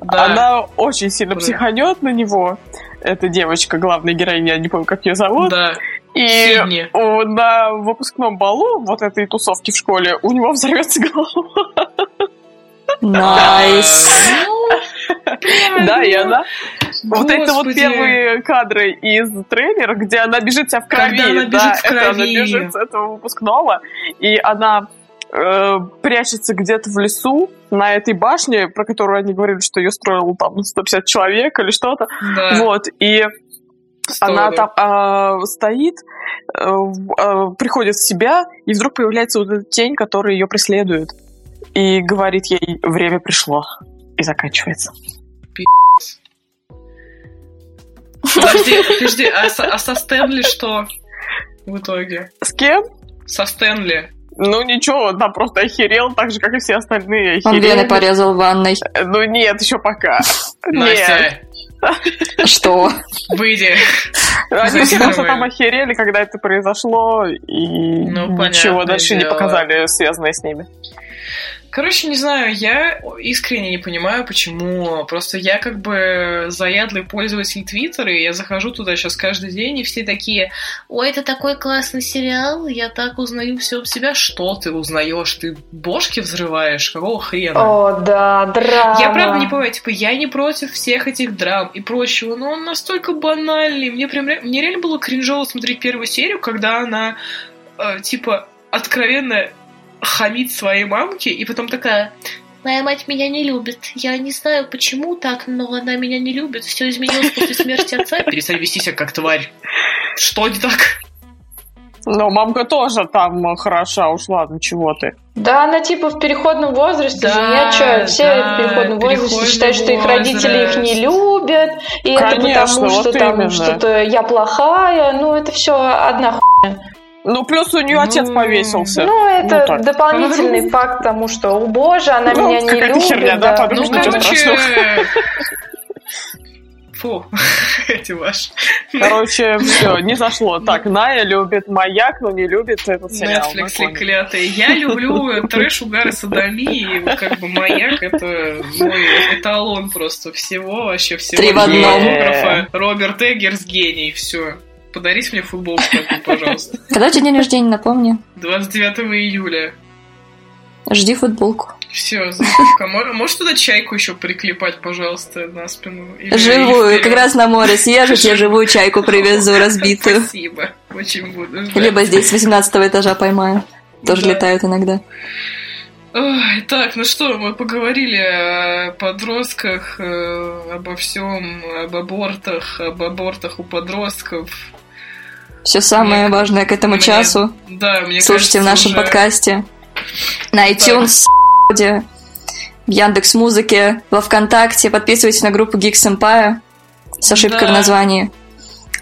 Да. она очень сильно Да. психанет на него. Эта девочка, главная героиня, я не помню, как ее зовут. Да. И Сидни. на выпускном балу вот этой тусовки в школе у него взорвется голова. Nice. Ну, Да, и она... Вот это вот первые кадры из трейлера, где она бежит вся в крови. Когда она бежит в это она крови. бежит с этого выпускного, и она э, прячется где-то в лесу на этой башне, про которую они говорили, что ее строил там 150 человек или что-то. Да. Вот, и она Здорово. там а, стоит, э, а, приходит в себя, и вдруг появляется вот эта тень, которая ее преследует. И говорит ей, время пришло. И заканчивается. Подожди, подожди, а со, а со Стэнли что в итоге? С кем? Со Стэнли. Ну ничего, там просто охерел, так же, как и все остальные Он охерели. вены порезал в ванной. Ну нет, еще пока. Нет. Настя, Что? выйди. Они все просто там охерели, когда это произошло, и Ну, ничего дальше не показали, связанное с ними. Короче, не знаю, я искренне не понимаю, почему. Просто я как бы заядлый пользователь Твиттера, и я захожу туда сейчас каждый день, и все такие, ой, это такой классный сериал, я так узнаю все об себя. Что ты узнаешь? Ты бошки взрываешь? Какого хрена? О, да, драма. Я правда не понимаю, типа, я не против всех этих драм и прочего, но он настолько банальный. Мне прям мне реально было кринжово смотреть первую серию, когда она, э, типа, откровенно хамит своей мамке, и потом такая... Моя мать меня не любит. Я не знаю, почему так, но она меня не любит. Все изменилось после смерти отца. Перестань вести себя как тварь. Что не так? Но мамка тоже там хороша ушла, ну чего ты. Да, она типа в переходном возрасте Да, же, нет, что, все да, в переходном возрасте переходный считают, что их родители их не любят, и это Конечно, потому, вот что там именно. что-то я плохая, ну это все одна хуйня. Ну, плюс у нее отец Ну, повесился. Ну, это так. дополнительный факт тому, что, о боже, она Ну, меня не любит. херня, да, да. подумаешь, Ну, ничего короче... страшного. Фу, эти ваши. Короче, все, не зашло. Так, Ная любит маяк, но не любит этот сериал. Netflix клятые. Я люблю трэш, угар и садомии. и как бы маяк это мой эталон просто всего, вообще всего. Три в одном. Роберт Эггерс гений, все. Подарите мне футболку такую, пожалуйста. Когда у тебя день рождения, напомни. 29 июля. Жди футболку. Все. Мо- Можешь туда чайку еще приклепать, пожалуйста, на спину? Или- Живую, или как раз на море съезжу, тебе живую чайку привезу разбитую. Спасибо. Очень буду ждать. Либо здесь с 18 этажа поймаю. Тоже Да. летают иногда. Ой, так, ну что, мы поговорили о подростках, э, обо всем, об абортах, об абортах у подростков. Все самое Мне- важное к этому мне- часу. Да, мне Слушайте в кажется, нашем уже- подкасте. На iTunes, в Яндекс Музыке, во Вконтакте. Подписывайтесь на группу Geeks Empire с ошибкой Да. в названии.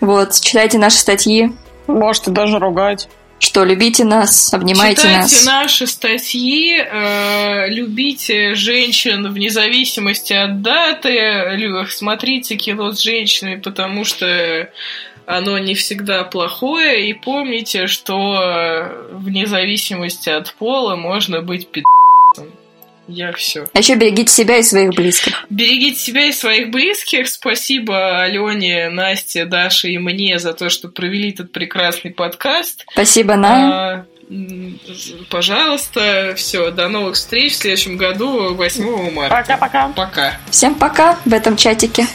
Вот, читайте наши статьи, Можете даже ругать. что любите нас, обнимайте Читайте нас. наши статьи, э, любите женщин вне зависимости от даты, смотрите кино с женщинами, потому что оно не всегда плохое, и помните, что э, вне зависимости от пола можно быть пи***цем. Я все. А еще берегите себя и своих близких. Берегите себя и своих близких. Спасибо Алене, Насте, Даше и мне за то, что провели этот прекрасный подкаст. Спасибо, Ная. А, Пожалуйста, все, до новых встреч в следующем году, 8 марта. Пока-пока. Пока. Всем пока в этом чатике.